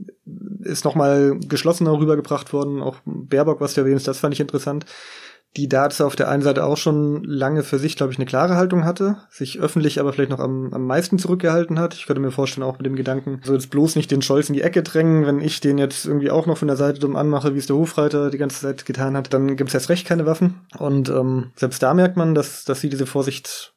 ist nochmal geschlossener rübergebracht worden. Auch Baerbock, was du erwähnst, das fand ich interessant die dazu auf der einen Seite auch schon lange für sich, glaube ich, eine klare Haltung hatte, sich öffentlich aber vielleicht noch am, am meisten zurückgehalten hat. Ich könnte mir vorstellen, auch mit dem Gedanken, so jetzt bloß nicht den Scholz in die Ecke drängen, wenn ich den jetzt irgendwie auch noch von der Seite dumm anmache, wie es der Hofreiter die ganze Zeit getan hat, dann gibt es erst recht keine Waffen. Und ähm, selbst da merkt man, dass, dass sie diese Vorsicht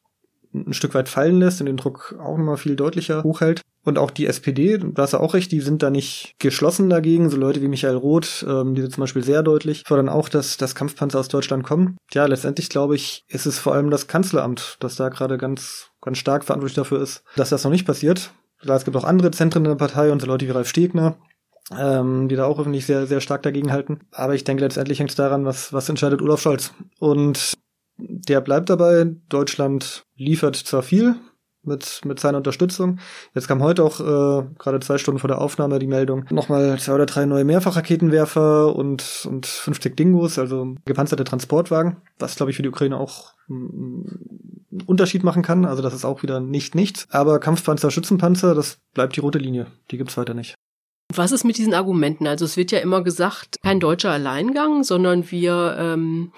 ein Stück weit fallen lässt und den Druck auch nochmal viel deutlicher hochhält. Und auch die SPD, da hast du auch recht, die sind da nicht geschlossen dagegen. So Leute wie Michael Roth, ähm, die sind zum Beispiel sehr deutlich, fordern auch, dass, dass Kampfpanzer aus Deutschland kommen. Ja, letztendlich glaube ich, ist es vor allem das Kanzleramt, das da gerade ganz, ganz stark verantwortlich dafür ist, dass das noch nicht passiert. Es gibt auch andere Zentren in der Partei und so Leute wie Ralf Stegner, ähm, die da auch öffentlich sehr, sehr stark dagegen halten. Aber ich denke, letztendlich hängt es daran, was, was entscheidet Olaf Scholz. Und der bleibt dabei. Deutschland liefert zwar viel mit, mit seiner Unterstützung. Jetzt kam heute auch äh, gerade zwei Stunden vor der Aufnahme die Meldung, nochmal zwei oder drei neue Mehrfachraketenwerfer und, und 50 Dingos, also gepanzerte Transportwagen, was glaube ich für die Ukraine auch einen Unterschied machen kann. Also das ist auch wieder nicht nichts. Aber Kampfpanzer, Schützenpanzer, das bleibt die rote Linie. Die gibt's weiter nicht. Was ist mit diesen Argumenten? Also es wird ja immer gesagt, kein deutscher Alleingang, sondern wir ähm,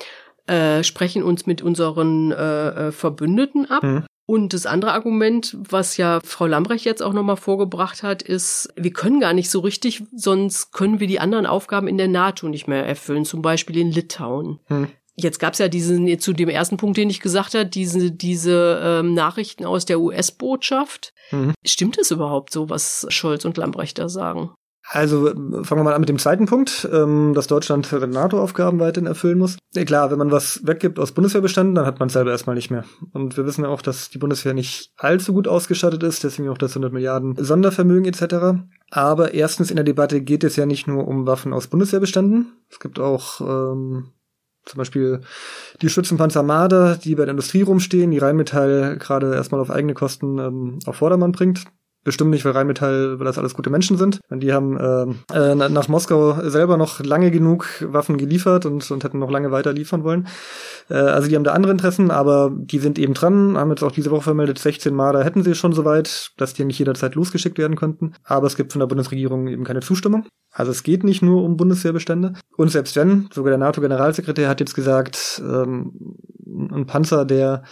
äh, sprechen uns mit unseren äh, äh, Verbündeten ab. Mhm. Und das andere Argument, was ja Frau Lambrecht jetzt auch nochmal vorgebracht hat, ist, wir können gar nicht so richtig, sonst können wir die anderen Aufgaben in der NATO nicht mehr erfüllen, zum Beispiel in Litauen. Hm. Jetzt gab es ja diesen, zu dem ersten Punkt, den ich gesagt habe, diese, diese ähm, Nachrichten aus der US-Botschaft. Mhm. Stimmt es überhaupt so, was Scholz und Lambrecht da sagen? Also fangen wir mal an mit dem zweiten Punkt, ähm, dass Deutschland NATO-Aufgaben weiterhin erfüllen muss. Ja, klar, wenn man was weggibt aus Bundeswehrbeständen, dann hat man es selber erstmal nicht mehr. Und wir wissen ja auch, dass die Bundeswehr nicht allzu gut ausgestattet ist, deswegen auch das 100 Milliarden Sondervermögen etc. Aber erstens in der Debatte geht es ja nicht nur um Waffen aus Bundeswehrbeständen. Es gibt auch ähm, zum Beispiel die Schützenpanzer Marder, die bei der Industrie rumstehen, die Rheinmetall gerade erstmal auf eigene Kosten ähm, auf Vordermann bringt. Bestimmt nicht, weil Rheinmetall, weil das alles gute Menschen sind. Die haben äh, äh, nach Moskau selber noch lange genug Waffen geliefert und, und hätten noch lange weiter liefern wollen. Äh, also die haben da andere Interessen, aber die sind eben dran, haben jetzt auch diese Woche vermeldet, 16 Marder hätten sie schon soweit, dass die nicht jederzeit losgeschickt werden könnten. Aber es gibt von der Bundesregierung eben keine Zustimmung. Also es geht nicht nur um Bundeswehrbestände. Und selbst wenn, sogar der NATO-Generalsekretär hat jetzt gesagt, ähm, ein Panzer, der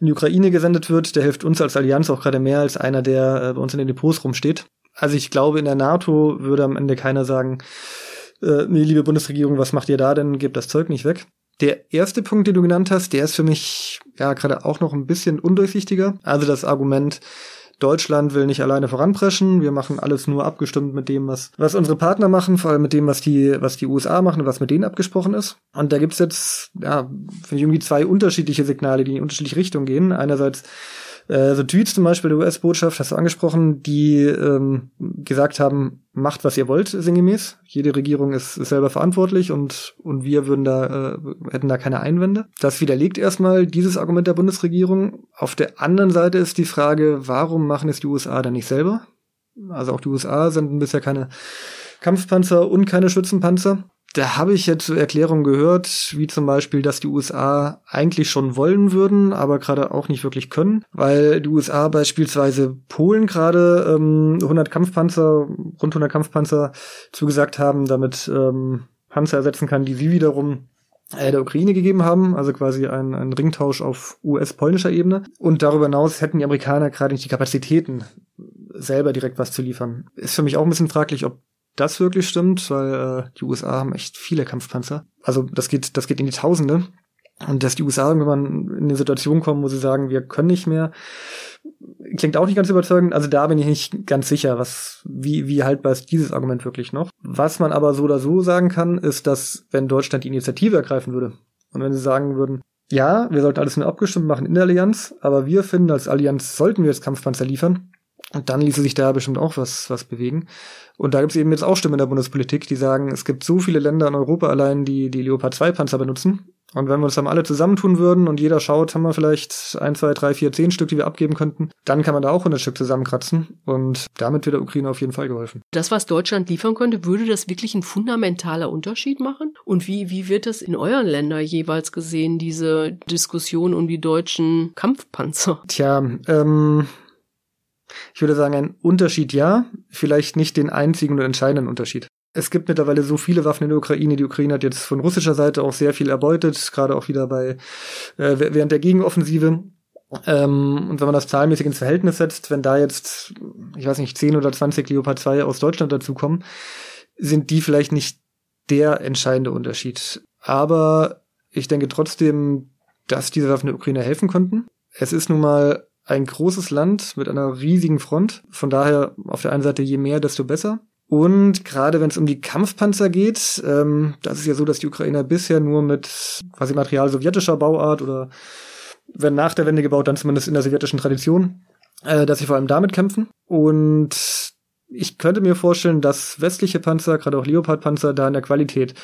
in die Ukraine gesendet wird, der hilft uns als Allianz auch gerade mehr als einer, der äh, uns in den Depots rumsteht. Also ich glaube, in der NATO würde am Ende keiner sagen, äh, nee, liebe Bundesregierung, was macht ihr da denn? Gebt das Zeug nicht weg. Der erste Punkt, den du genannt hast, der ist für mich ja gerade auch noch ein bisschen undurchsichtiger. Also das Argument, Deutschland will nicht alleine voranpreschen. Wir machen alles nur abgestimmt mit dem, was, was unsere Partner machen, vor allem mit dem, was die, was die USA machen und was mit denen abgesprochen ist. Und da gibt's jetzt, ja, finde ich irgendwie zwei unterschiedliche Signale, die in unterschiedliche Richtungen gehen. Einerseits äh, so Tweets zum Beispiel der US-Botschaft, hast du angesprochen, die ähm, gesagt haben, macht, was ihr wollt, sinngemäß. Jede Regierung ist, ist selber verantwortlich und, und wir würden da, äh, hätten da keine Einwände. Das widerlegt erstmal dieses Argument der Bundesregierung. Auf der anderen Seite ist die Frage, warum machen es die USA dann nicht selber? Also auch die USA senden bisher keine Kampfpanzer und keine Schützenpanzer da habe ich jetzt Erklärungen gehört, wie zum Beispiel, dass die USA eigentlich schon wollen würden, aber gerade auch nicht wirklich können, weil die USA beispielsweise Polen gerade ähm, 100 Kampfpanzer, rund 100 Kampfpanzer zugesagt haben, damit ähm, Panzer ersetzen kann, die sie wiederum äh, der Ukraine gegeben haben, also quasi ein, ein Ringtausch auf US-polnischer Ebene. Und darüber hinaus hätten die Amerikaner gerade nicht die Kapazitäten, selber direkt was zu liefern. Ist für mich auch ein bisschen fraglich, ob das wirklich stimmt, weil äh, die USA haben echt viele Kampfpanzer. Also das geht, das geht in die Tausende. Und dass die USA irgendwann in eine Situation kommen, wo sie sagen, wir können nicht mehr, Klingt auch nicht ganz überzeugend. Also da bin ich nicht ganz sicher, was, wie, wie haltbar ist dieses Argument wirklich noch. Was man aber so oder so sagen kann, ist, dass wenn Deutschland die Initiative ergreifen würde und wenn sie sagen würden, ja, wir sollten alles nur abgestimmt machen in der Allianz, aber wir finden, als Allianz sollten wir jetzt Kampfpanzer liefern, und dann ließe sich da bestimmt auch was, was bewegen. Und da gibt es eben jetzt auch Stimmen in der Bundespolitik, die sagen, es gibt so viele Länder in Europa allein, die die Leopard 2 Panzer benutzen. Und wenn wir uns dann alle zusammentun würden und jeder schaut, haben wir vielleicht ein, zwei, drei, vier, zehn Stück, die wir abgeben könnten, dann kann man da auch 100 Stück zusammenkratzen. Und damit wird der Ukraine auf jeden Fall geholfen. Das, was Deutschland liefern könnte, würde das wirklich ein fundamentaler Unterschied machen? Und wie, wie wird das in euren Ländern jeweils gesehen, diese Diskussion um die deutschen Kampfpanzer? Tja, ähm, ich würde sagen, ein Unterschied ja, vielleicht nicht den einzigen und entscheidenden Unterschied. Es gibt mittlerweile so viele Waffen in der Ukraine. Die Ukraine hat jetzt von russischer Seite auch sehr viel erbeutet, gerade auch wieder bei äh, während der Gegenoffensive. Ähm, und wenn man das zahlenmäßig ins Verhältnis setzt, wenn da jetzt, ich weiß nicht, 10 oder 20 Leopard 2 aus Deutschland dazukommen, sind die vielleicht nicht der entscheidende Unterschied. Aber ich denke trotzdem, dass diese Waffen der Ukraine helfen könnten. Es ist nun mal ein großes Land mit einer riesigen Front. Von daher auf der einen Seite je mehr, desto besser. Und gerade wenn es um die Kampfpanzer geht, ähm, das ist ja so, dass die Ukrainer bisher nur mit quasi Material sowjetischer Bauart oder wenn nach der Wende gebaut, dann zumindest in der sowjetischen Tradition, äh, dass sie vor allem damit kämpfen. Und ich könnte mir vorstellen, dass westliche Panzer, gerade auch Leopard-Panzer, da in der Qualität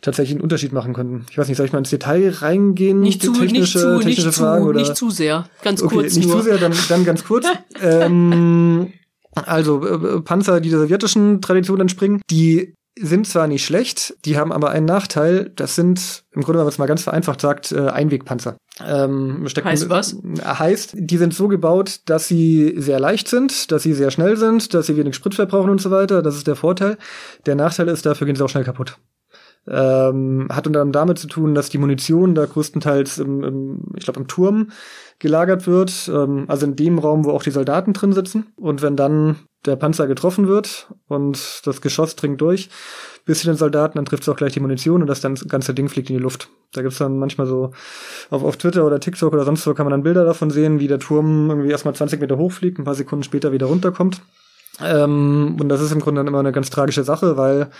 tatsächlich einen Unterschied machen könnten. Ich weiß nicht, soll ich mal ins Detail reingehen? Nicht zu, technische, nicht zu, technische nicht Fragen, zu, oder? nicht zu sehr. Ganz okay, kurz nicht nur. zu sehr, dann, dann ganz kurz. ähm, also äh, Panzer, die der sowjetischen Tradition entspringen, die sind zwar nicht schlecht, die haben aber einen Nachteil. Das sind, im Grunde, wenn man es mal ganz vereinfacht sagt, äh, Einwegpanzer. Ähm, heißt was? Heißt, die sind so gebaut, dass sie sehr leicht sind, dass sie sehr schnell sind, dass sie wenig Sprit verbrauchen und so weiter. Das ist der Vorteil. Der Nachteil ist, dafür gehen sie auch schnell kaputt. Ähm, hat unter anderem damit zu tun, dass die Munition da größtenteils im, im ich glaube, im Turm gelagert wird, ähm, also in dem Raum, wo auch die Soldaten drin sitzen. Und wenn dann der Panzer getroffen wird und das Geschoss dringt durch bis zu den Soldaten, dann trifft es auch gleich die Munition und das, dann, ganze Ding fliegt in die Luft. Da gibt's dann manchmal so auf, auf Twitter oder TikTok oder sonst wo kann man dann Bilder davon sehen, wie der Turm irgendwie erstmal 20 Meter hochfliegt, ein paar Sekunden später wieder runterkommt. Ähm, und das ist im Grunde dann immer eine ganz tragische Sache, weil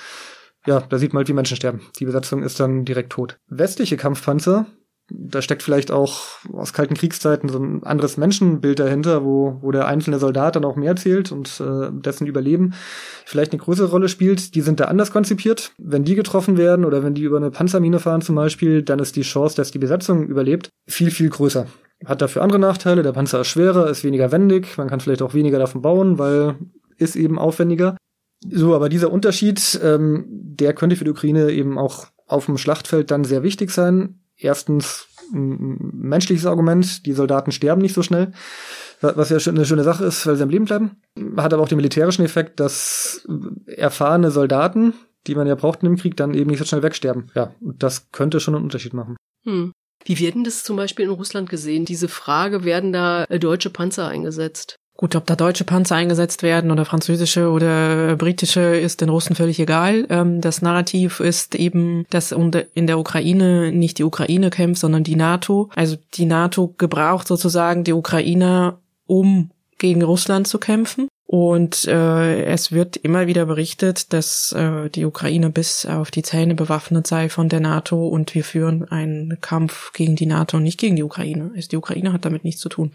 ja, da sieht man halt, wie Menschen sterben. Die Besatzung ist dann direkt tot. Westliche Kampfpanzer, da steckt vielleicht auch aus kalten Kriegszeiten so ein anderes Menschenbild dahinter, wo, wo der einzelne Soldat dann auch mehr zählt und äh, dessen Überleben vielleicht eine größere Rolle spielt. Die sind da anders konzipiert. Wenn die getroffen werden oder wenn die über eine Panzermine fahren zum Beispiel, dann ist die Chance, dass die Besatzung überlebt, viel, viel größer. Hat dafür andere Nachteile. Der Panzer ist schwerer, ist weniger wendig. Man kann vielleicht auch weniger davon bauen, weil ist eben aufwendiger. So, aber dieser Unterschied, ähm, der könnte für die Ukraine eben auch auf dem Schlachtfeld dann sehr wichtig sein. Erstens ein menschliches Argument, die Soldaten sterben nicht so schnell, was ja eine schöne Sache ist, weil sie am Leben bleiben. Hat aber auch den militärischen Effekt, dass erfahrene Soldaten, die man ja braucht in dem Krieg, dann eben nicht so schnell wegsterben. Ja, und das könnte schon einen Unterschied machen. Hm. Wie werden das zum Beispiel in Russland gesehen? Diese Frage, werden da äh, deutsche Panzer eingesetzt? Gut, ob da deutsche Panzer eingesetzt werden oder französische oder britische, ist den Russen völlig egal. Ähm, das Narrativ ist eben, dass in der Ukraine nicht die Ukraine kämpft, sondern die NATO. Also die NATO gebraucht sozusagen die Ukrainer, um gegen Russland zu kämpfen. Und äh, es wird immer wieder berichtet, dass äh, die Ukraine bis auf die Zähne bewaffnet sei von der NATO und wir führen einen Kampf gegen die NATO und nicht gegen die Ukraine. Die Ukraine hat damit nichts zu tun.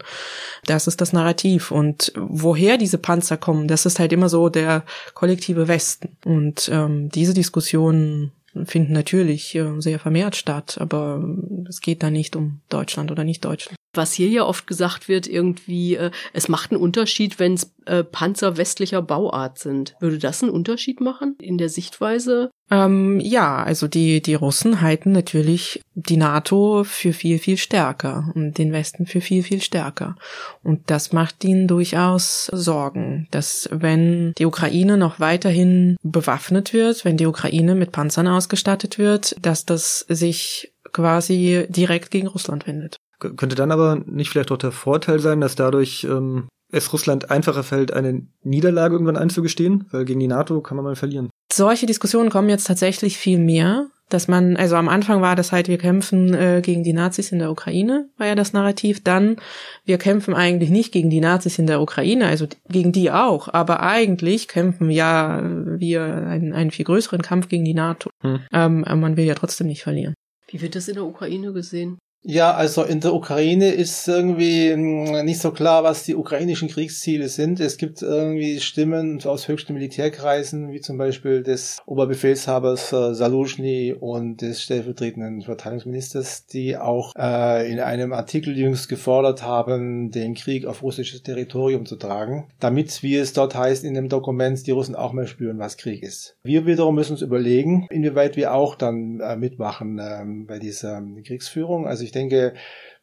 Das ist das Narrativ. Und woher diese Panzer kommen, das ist halt immer so der kollektive Westen. Und ähm, diese Diskussion finden natürlich äh, sehr vermehrt statt, aber es geht da nicht um Deutschland oder nicht Deutschland. Was hier ja oft gesagt wird, irgendwie, äh, es macht einen Unterschied, wenn es äh, Panzer westlicher Bauart sind. Würde das einen Unterschied machen in der Sichtweise? Ähm, ja, also die, die Russen halten natürlich die NATO für viel, viel stärker und den Westen für viel, viel stärker. Und das macht ihnen durchaus Sorgen, dass wenn die Ukraine noch weiterhin bewaffnet wird, wenn die Ukraine mit Panzern ausgestattet wird, dass das sich quasi direkt gegen Russland wendet. Könnte dann aber nicht vielleicht auch der Vorteil sein, dass dadurch ähm, es Russland einfacher fällt, eine Niederlage irgendwann einzugestehen, weil gegen die NATO kann man mal verlieren. Solche Diskussionen kommen jetzt tatsächlich viel mehr. dass man, also am Anfang war das halt, wir kämpfen äh, gegen die Nazis in der Ukraine, war ja das Narrativ. Dann, wir kämpfen eigentlich nicht gegen die Nazis in der Ukraine, also gegen die auch, aber eigentlich kämpfen ja wir einen, einen viel größeren Kampf gegen die NATO. Hm. Ähm, man will ja trotzdem nicht verlieren. Wie wird das in der Ukraine gesehen? Ja, also in der Ukraine ist irgendwie hm, nicht so klar, was die ukrainischen Kriegsziele sind. Es gibt irgendwie Stimmen aus höchsten Militärkreisen, wie zum Beispiel des Oberbefehlshabers äh, Saluzhny und des stellvertretenden Verteidigungsministers, die auch äh, in einem Artikel jüngst gefordert haben, den Krieg auf russisches Territorium zu tragen, damit, wie es dort heißt in dem Dokument, die Russen auch mal spüren, was Krieg ist. Wir wiederum müssen uns überlegen, inwieweit wir auch dann äh, mitmachen äh, bei dieser Kriegsführung. Also ich denke,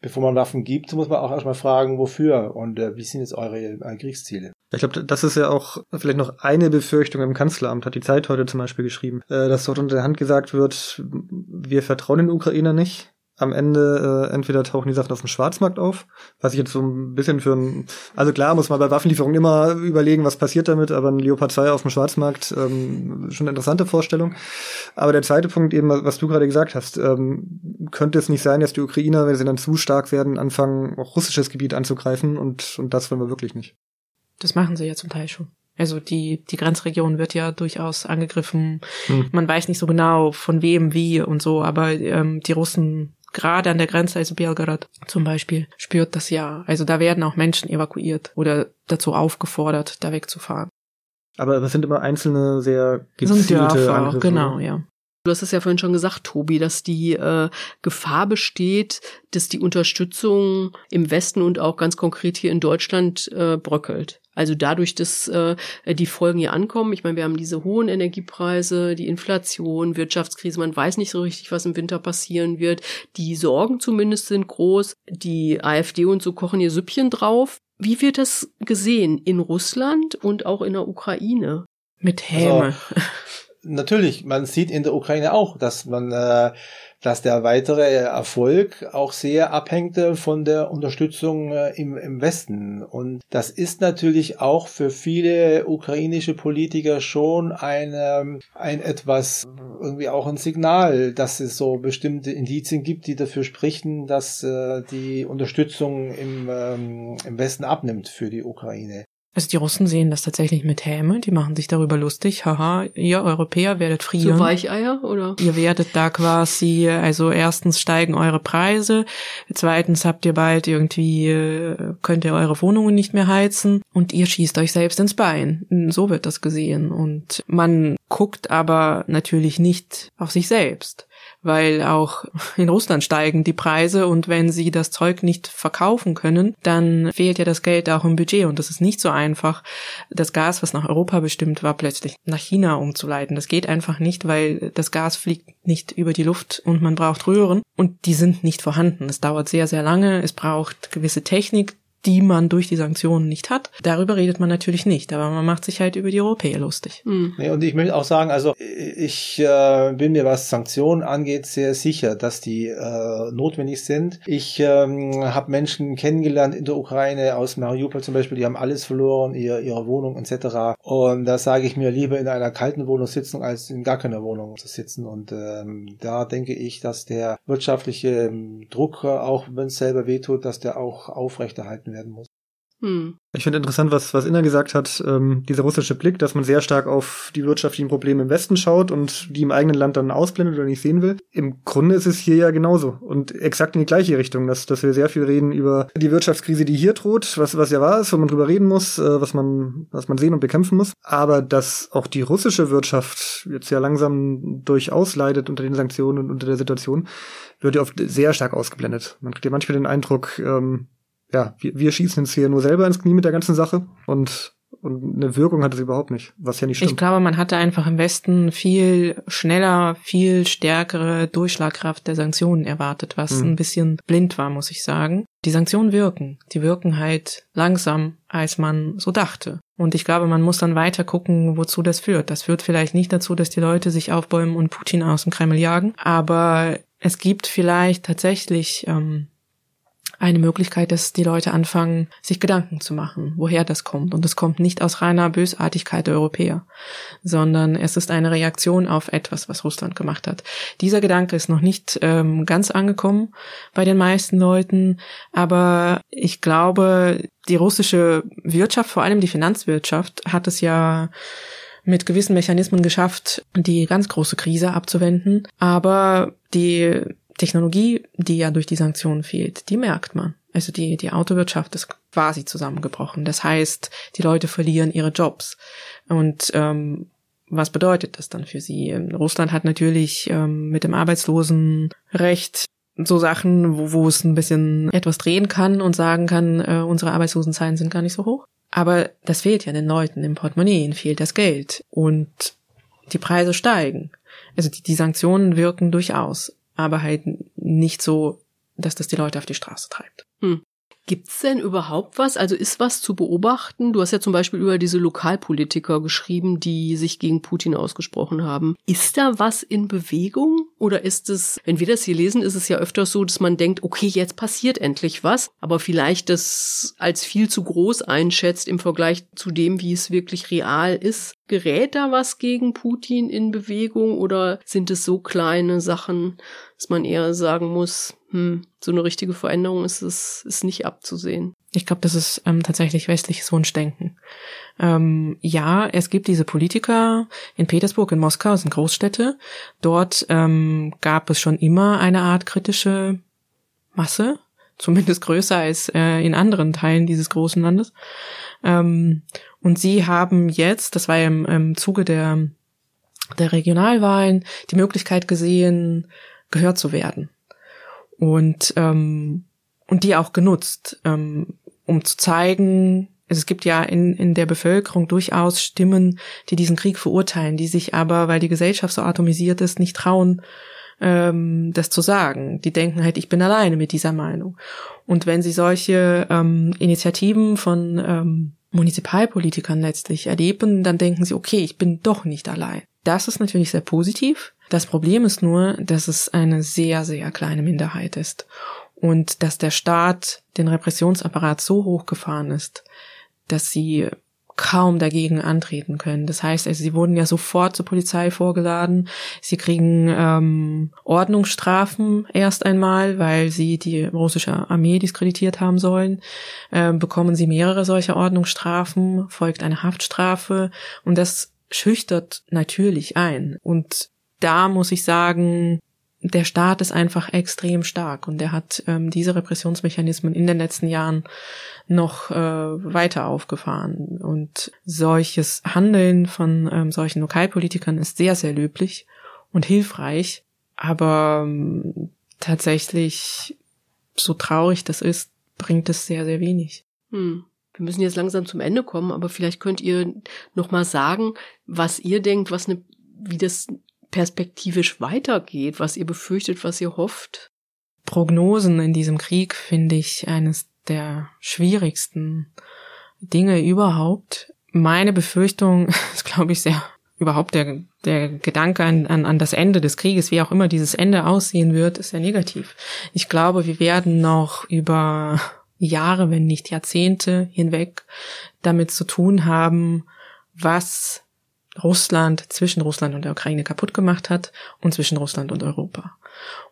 bevor man Waffen gibt, muss man auch erstmal fragen, wofür und äh, wie sind jetzt eure äh, Kriegsziele? Ich glaube, das ist ja auch vielleicht noch eine Befürchtung im Kanzleramt, hat die Zeit heute zum Beispiel geschrieben, äh, dass dort unter der Hand gesagt wird, wir vertrauen den Ukrainer nicht am Ende äh, entweder tauchen die Sachen auf dem Schwarzmarkt auf, was ich jetzt so ein bisschen für ein, also klar muss man bei Waffenlieferungen immer überlegen, was passiert damit, aber ein Leopard 2 auf dem Schwarzmarkt, ähm, schon eine interessante Vorstellung. Aber der zweite Punkt eben, was du gerade gesagt hast, ähm, könnte es nicht sein, dass die Ukrainer, wenn sie dann zu stark werden, anfangen, auch russisches Gebiet anzugreifen und, und das wollen wir wirklich nicht. Das machen sie ja zum Teil schon. Also die, die Grenzregion wird ja durchaus angegriffen. Hm. Man weiß nicht so genau, von wem, wie und so, aber ähm, die Russen gerade an der Grenze, also Belgorod zum Beispiel, spürt das ja. Also da werden auch Menschen evakuiert oder dazu aufgefordert, da wegzufahren. Aber es sind immer einzelne sehr gezielte Dörfer, Angriffe. Genau, ja. Du hast es ja vorhin schon gesagt, Tobi, dass die äh, Gefahr besteht, dass die Unterstützung im Westen und auch ganz konkret hier in Deutschland äh, bröckelt. Also dadurch, dass äh, die Folgen hier ankommen. Ich meine, wir haben diese hohen Energiepreise, die Inflation, Wirtschaftskrise. Man weiß nicht so richtig, was im Winter passieren wird. Die Sorgen zumindest sind groß. Die AfD und so kochen ihr Süppchen drauf. Wie wird das gesehen in Russland und auch in der Ukraine? Mit Häme. Also, natürlich, man sieht in der Ukraine auch, dass man, äh, dass der weitere Erfolg auch sehr abhängt äh, von der Unterstützung äh, im, im Westen. Und das ist natürlich auch für viele ukrainische Politiker schon ein, ähm, ein etwas, irgendwie auch ein Signal, dass es so bestimmte Indizien gibt, die dafür sprechen, dass äh, die Unterstützung im, ähm, im Westen abnimmt für die Ukraine. Also die Russen sehen das tatsächlich mit Häme, die machen sich darüber lustig. Haha, ihr Europäer werdet frieren. So Weicheier, oder? Ihr werdet da quasi, also erstens steigen eure Preise, zweitens habt ihr bald irgendwie, äh, könnt ihr eure Wohnungen nicht mehr heizen und ihr schießt euch selbst ins Bein. So wird das gesehen. Und man guckt aber natürlich nicht auf sich selbst weil auch in Russland steigen die Preise und wenn sie das Zeug nicht verkaufen können, dann fehlt ja das Geld auch im Budget und das ist nicht so einfach, das Gas, was nach Europa bestimmt war, plötzlich nach China umzuleiten. Das geht einfach nicht, weil das Gas fliegt nicht über die Luft und man braucht Röhren und die sind nicht vorhanden. Es dauert sehr, sehr lange, es braucht gewisse Technik, die man durch die Sanktionen nicht hat. Darüber redet man natürlich nicht, aber man macht sich halt über die Europäer lustig. Mhm. Nee, und ich möchte auch sagen, also ich äh, bin mir, was Sanktionen angeht, sehr sicher, dass die äh, notwendig sind. Ich ähm, habe Menschen kennengelernt in der Ukraine aus Mariupol zum Beispiel, die haben alles verloren, ihr, ihre Wohnung etc. Und da sage ich mir lieber in einer kalten Wohnung sitzen, als in gar keiner Wohnung zu sitzen. Und ähm, da denke ich, dass der wirtschaftliche ähm, Druck, auch wenn es selber wehtut, dass der auch aufrechterhalten werden muss. Hm. Ich finde interessant, was, was Inna gesagt hat, ähm, dieser russische Blick, dass man sehr stark auf die wirtschaftlichen Probleme im Westen schaut und die im eigenen Land dann ausblendet oder nicht sehen will. Im Grunde ist es hier ja genauso und exakt in die gleiche Richtung, dass, dass wir sehr viel reden über die Wirtschaftskrise, die hier droht, was, was ja wahr ist, wo man drüber reden muss, äh, was man, was man sehen und bekämpfen muss. Aber dass auch die russische Wirtschaft jetzt ja langsam durchaus leidet unter den Sanktionen und unter der Situation, wird ja oft sehr stark ausgeblendet. Man kriegt ja manchmal den Eindruck, ähm, ja, wir, wir schießen uns hier nur selber ins Knie mit der ganzen Sache und und eine Wirkung hat es überhaupt nicht, was ja nicht stimmt. Ich glaube, man hatte einfach im Westen viel schneller, viel stärkere Durchschlagkraft der Sanktionen erwartet, was mhm. ein bisschen blind war, muss ich sagen. Die Sanktionen wirken. Die wirken halt langsam, als man so dachte. Und ich glaube, man muss dann weiter gucken, wozu das führt. Das führt vielleicht nicht dazu, dass die Leute sich aufbäumen und Putin aus dem Kreml jagen, aber es gibt vielleicht tatsächlich ähm, eine Möglichkeit, dass die Leute anfangen, sich Gedanken zu machen, woher das kommt. Und es kommt nicht aus reiner Bösartigkeit der Europäer, sondern es ist eine Reaktion auf etwas, was Russland gemacht hat. Dieser Gedanke ist noch nicht ähm, ganz angekommen bei den meisten Leuten, aber ich glaube, die russische Wirtschaft, vor allem die Finanzwirtschaft, hat es ja mit gewissen Mechanismen geschafft, die ganz große Krise abzuwenden. Aber die Technologie, die ja durch die Sanktionen fehlt, die merkt man. Also die, die Autowirtschaft ist quasi zusammengebrochen. Das heißt, die Leute verlieren ihre Jobs. Und ähm, was bedeutet das dann für sie? Russland hat natürlich ähm, mit dem Arbeitslosenrecht so Sachen, wo, wo es ein bisschen etwas drehen kann und sagen kann, äh, unsere Arbeitslosenzahlen sind gar nicht so hoch. Aber das fehlt ja den Leuten im Portemonnaie, ihnen fehlt das Geld und die Preise steigen. Also die, die Sanktionen wirken durchaus, aber halt nicht so, dass das die Leute auf die Straße treibt. Hm. Gibt's denn überhaupt was? Also ist was zu beobachten? Du hast ja zum Beispiel über diese Lokalpolitiker geschrieben, die sich gegen Putin ausgesprochen haben. Ist da was in Bewegung? Oder ist es, wenn wir das hier lesen, ist es ja öfters so, dass man denkt, okay, jetzt passiert endlich was, aber vielleicht das als viel zu groß einschätzt im Vergleich zu dem, wie es wirklich real ist. Gerät da was gegen Putin in Bewegung oder sind es so kleine Sachen, dass man eher sagen muss, hm, so eine richtige Veränderung ist es ist nicht abzusehen. Ich glaube, das ist ähm, tatsächlich westliches Wunschdenken. Ähm, ja, es gibt diese Politiker in Petersburg, in Moskau, das sind Großstädte. Dort ähm, gab es schon immer eine Art kritische Masse, zumindest größer als äh, in anderen Teilen dieses großen Landes. Ähm, und sie haben jetzt, das war im, im Zuge der, der Regionalwahlen, die Möglichkeit gesehen, gehört zu werden. Und ähm, und die auch genutzt, ähm, um zu zeigen, also es gibt ja in, in der Bevölkerung durchaus Stimmen, die diesen Krieg verurteilen, die sich aber, weil die Gesellschaft so atomisiert ist, nicht trauen, ähm, das zu sagen. Die denken halt, ich bin alleine mit dieser Meinung. Und wenn sie solche ähm, Initiativen von ähm, Municipalpolitikern letztlich erleben, dann denken sie, okay, ich bin doch nicht allein. Das ist natürlich sehr positiv. Das Problem ist nur, dass es eine sehr, sehr kleine Minderheit ist und dass der Staat den Repressionsapparat so hochgefahren ist, dass sie kaum dagegen antreten können. Das heißt, also sie wurden ja sofort zur Polizei vorgeladen. Sie kriegen ähm, Ordnungsstrafen erst einmal, weil sie die russische Armee diskreditiert haben sollen. Ähm, bekommen sie mehrere solcher Ordnungsstrafen, folgt eine Haftstrafe und das schüchtert natürlich ein. Und da muss ich sagen, der Staat ist einfach extrem stark und der hat ähm, diese Repressionsmechanismen in den letzten Jahren noch äh, weiter aufgefahren. Und solches Handeln von ähm, solchen Lokalpolitikern ist sehr, sehr löblich und hilfreich. Aber ähm, tatsächlich, so traurig das ist, bringt es sehr, sehr wenig. Hm. Wir müssen jetzt langsam zum Ende kommen, aber vielleicht könnt ihr noch mal sagen, was ihr denkt, was eine, wie das perspektivisch weitergeht, was ihr befürchtet, was ihr hofft? Prognosen in diesem Krieg finde ich eines der schwierigsten Dinge überhaupt. Meine Befürchtung ist, glaube ich, sehr überhaupt der, der Gedanke an, an, an das Ende des Krieges, wie auch immer dieses Ende aussehen wird, ist sehr negativ. Ich glaube, wir werden noch über Jahre, wenn nicht Jahrzehnte hinweg damit zu tun haben, was Russland zwischen Russland und der Ukraine kaputt gemacht hat und zwischen Russland und Europa.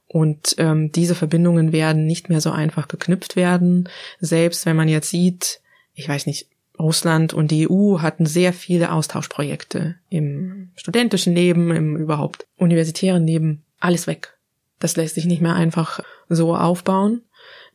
Und ähm, diese Verbindungen werden nicht mehr so einfach geknüpft werden. Selbst wenn man jetzt sieht, ich weiß nicht, Russland und die EU hatten sehr viele Austauschprojekte im studentischen Leben, im überhaupt universitären Leben. Alles weg. Das lässt sich nicht mehr einfach so aufbauen.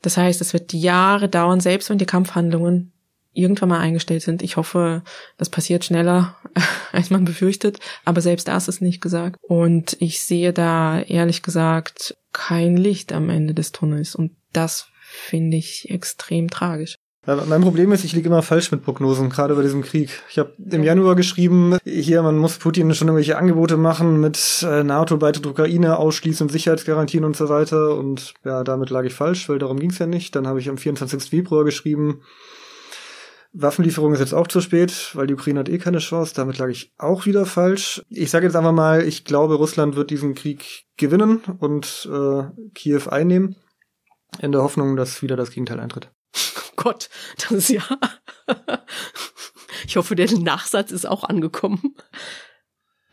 Das heißt, es wird Jahre dauern, selbst wenn die Kampfhandlungen irgendwann mal eingestellt sind. Ich hoffe, das passiert schneller, als man befürchtet, aber selbst das ist nicht gesagt. Und ich sehe da ehrlich gesagt kein Licht am Ende des Tunnels und das finde ich extrem tragisch. Mein Problem ist, ich liege immer falsch mit Prognosen, gerade bei diesem Krieg. Ich habe im Januar geschrieben, hier, man muss Putin schon irgendwelche Angebote machen mit äh, NATO-Beitritt Ukraine, ausschließen, Sicherheitsgarantien und so weiter. Und ja, damit lag ich falsch, weil darum ging es ja nicht. Dann habe ich am 24. Februar geschrieben, Waffenlieferung ist jetzt auch zu spät, weil die Ukraine hat eh keine Chance. Damit lag ich auch wieder falsch. Ich sage jetzt einfach mal, ich glaube, Russland wird diesen Krieg gewinnen und äh, Kiew einnehmen. in der Hoffnung, dass wieder das Gegenteil eintritt. Gott, das ist ja. ich hoffe, der Nachsatz ist auch angekommen.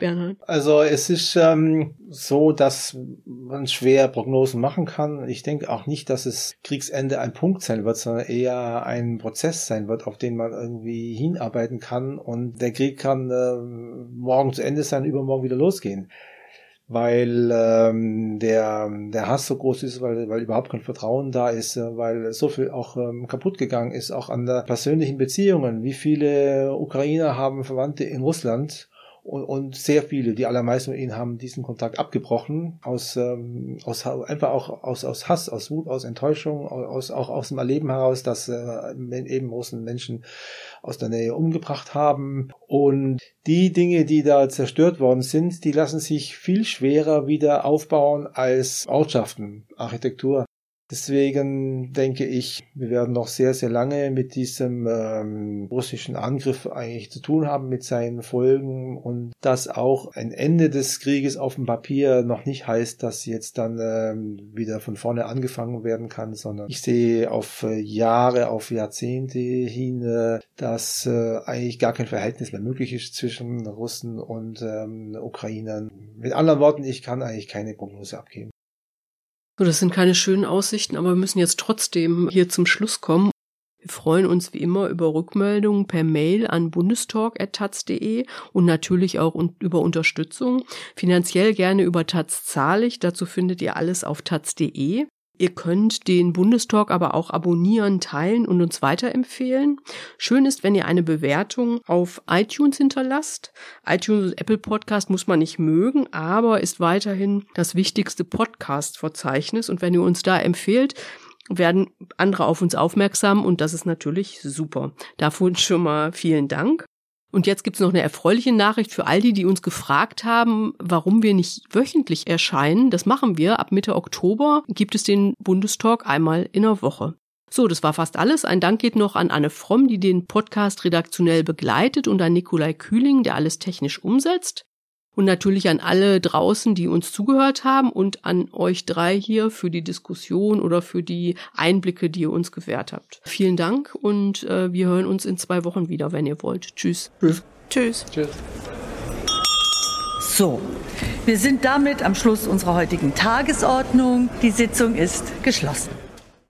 Bernhard? Also es ist ähm, so, dass man schwer Prognosen machen kann. Ich denke auch nicht, dass es Kriegsende ein Punkt sein wird, sondern eher ein Prozess sein wird, auf den man irgendwie hinarbeiten kann. Und der Krieg kann äh, morgen zu Ende sein, übermorgen wieder losgehen weil ähm, der, der Hass so groß ist, weil, weil überhaupt kein Vertrauen da ist, äh, weil so viel auch ähm, kaputt gegangen ist, auch an der persönlichen Beziehungen. Wie viele Ukrainer haben Verwandte in Russland und, und sehr viele, die allermeisten von ihnen haben diesen Kontakt abgebrochen, aus, ähm, aus einfach auch aus, aus Hass, aus Wut, aus Enttäuschung, aus, auch aus dem Erleben heraus, dass äh, eben Russen Menschen aus der Nähe umgebracht haben. Und die Dinge, die da zerstört worden sind, die lassen sich viel schwerer wieder aufbauen als Ortschaften, Architektur. Deswegen denke ich, wir werden noch sehr, sehr lange mit diesem ähm, russischen Angriff eigentlich zu tun haben, mit seinen Folgen und dass auch ein Ende des Krieges auf dem Papier noch nicht heißt, dass jetzt dann ähm, wieder von vorne angefangen werden kann, sondern ich sehe auf äh, Jahre, auf Jahrzehnte hin, äh, dass äh, eigentlich gar kein Verhältnis mehr möglich ist zwischen Russen und ähm, Ukrainern. Mit anderen Worten, ich kann eigentlich keine Prognose abgeben. So, das sind keine schönen Aussichten, aber wir müssen jetzt trotzdem hier zum Schluss kommen. Wir freuen uns wie immer über Rückmeldungen per Mail an bundestalk.taz.de und natürlich auch über Unterstützung. Finanziell gerne über Taz zahlig. Dazu findet ihr alles auf taz.de. Ihr könnt den Bundestalk aber auch abonnieren, teilen und uns weiterempfehlen. Schön ist, wenn ihr eine Bewertung auf iTunes hinterlasst. iTunes und Apple Podcast muss man nicht mögen, aber ist weiterhin das wichtigste Podcast-Verzeichnis. Und wenn ihr uns da empfehlt, werden andere auf uns aufmerksam und das ist natürlich super. Dafür schon mal vielen Dank. Und jetzt gibt's noch eine erfreuliche Nachricht für all die, die uns gefragt haben, warum wir nicht wöchentlich erscheinen. Das machen wir. Ab Mitte Oktober gibt es den Bundestalk einmal in der Woche. So, das war fast alles. Ein Dank geht noch an Anne Fromm, die den Podcast redaktionell begleitet und an Nikolai Kühling, der alles technisch umsetzt. Und natürlich an alle draußen, die uns zugehört haben und an euch drei hier für die Diskussion oder für die Einblicke, die ihr uns gewährt habt. Vielen Dank und äh, wir hören uns in zwei Wochen wieder, wenn ihr wollt. Tschüss. Tschüss. Tschüss. Tschüss. So, wir sind damit am Schluss unserer heutigen Tagesordnung. Die Sitzung ist geschlossen.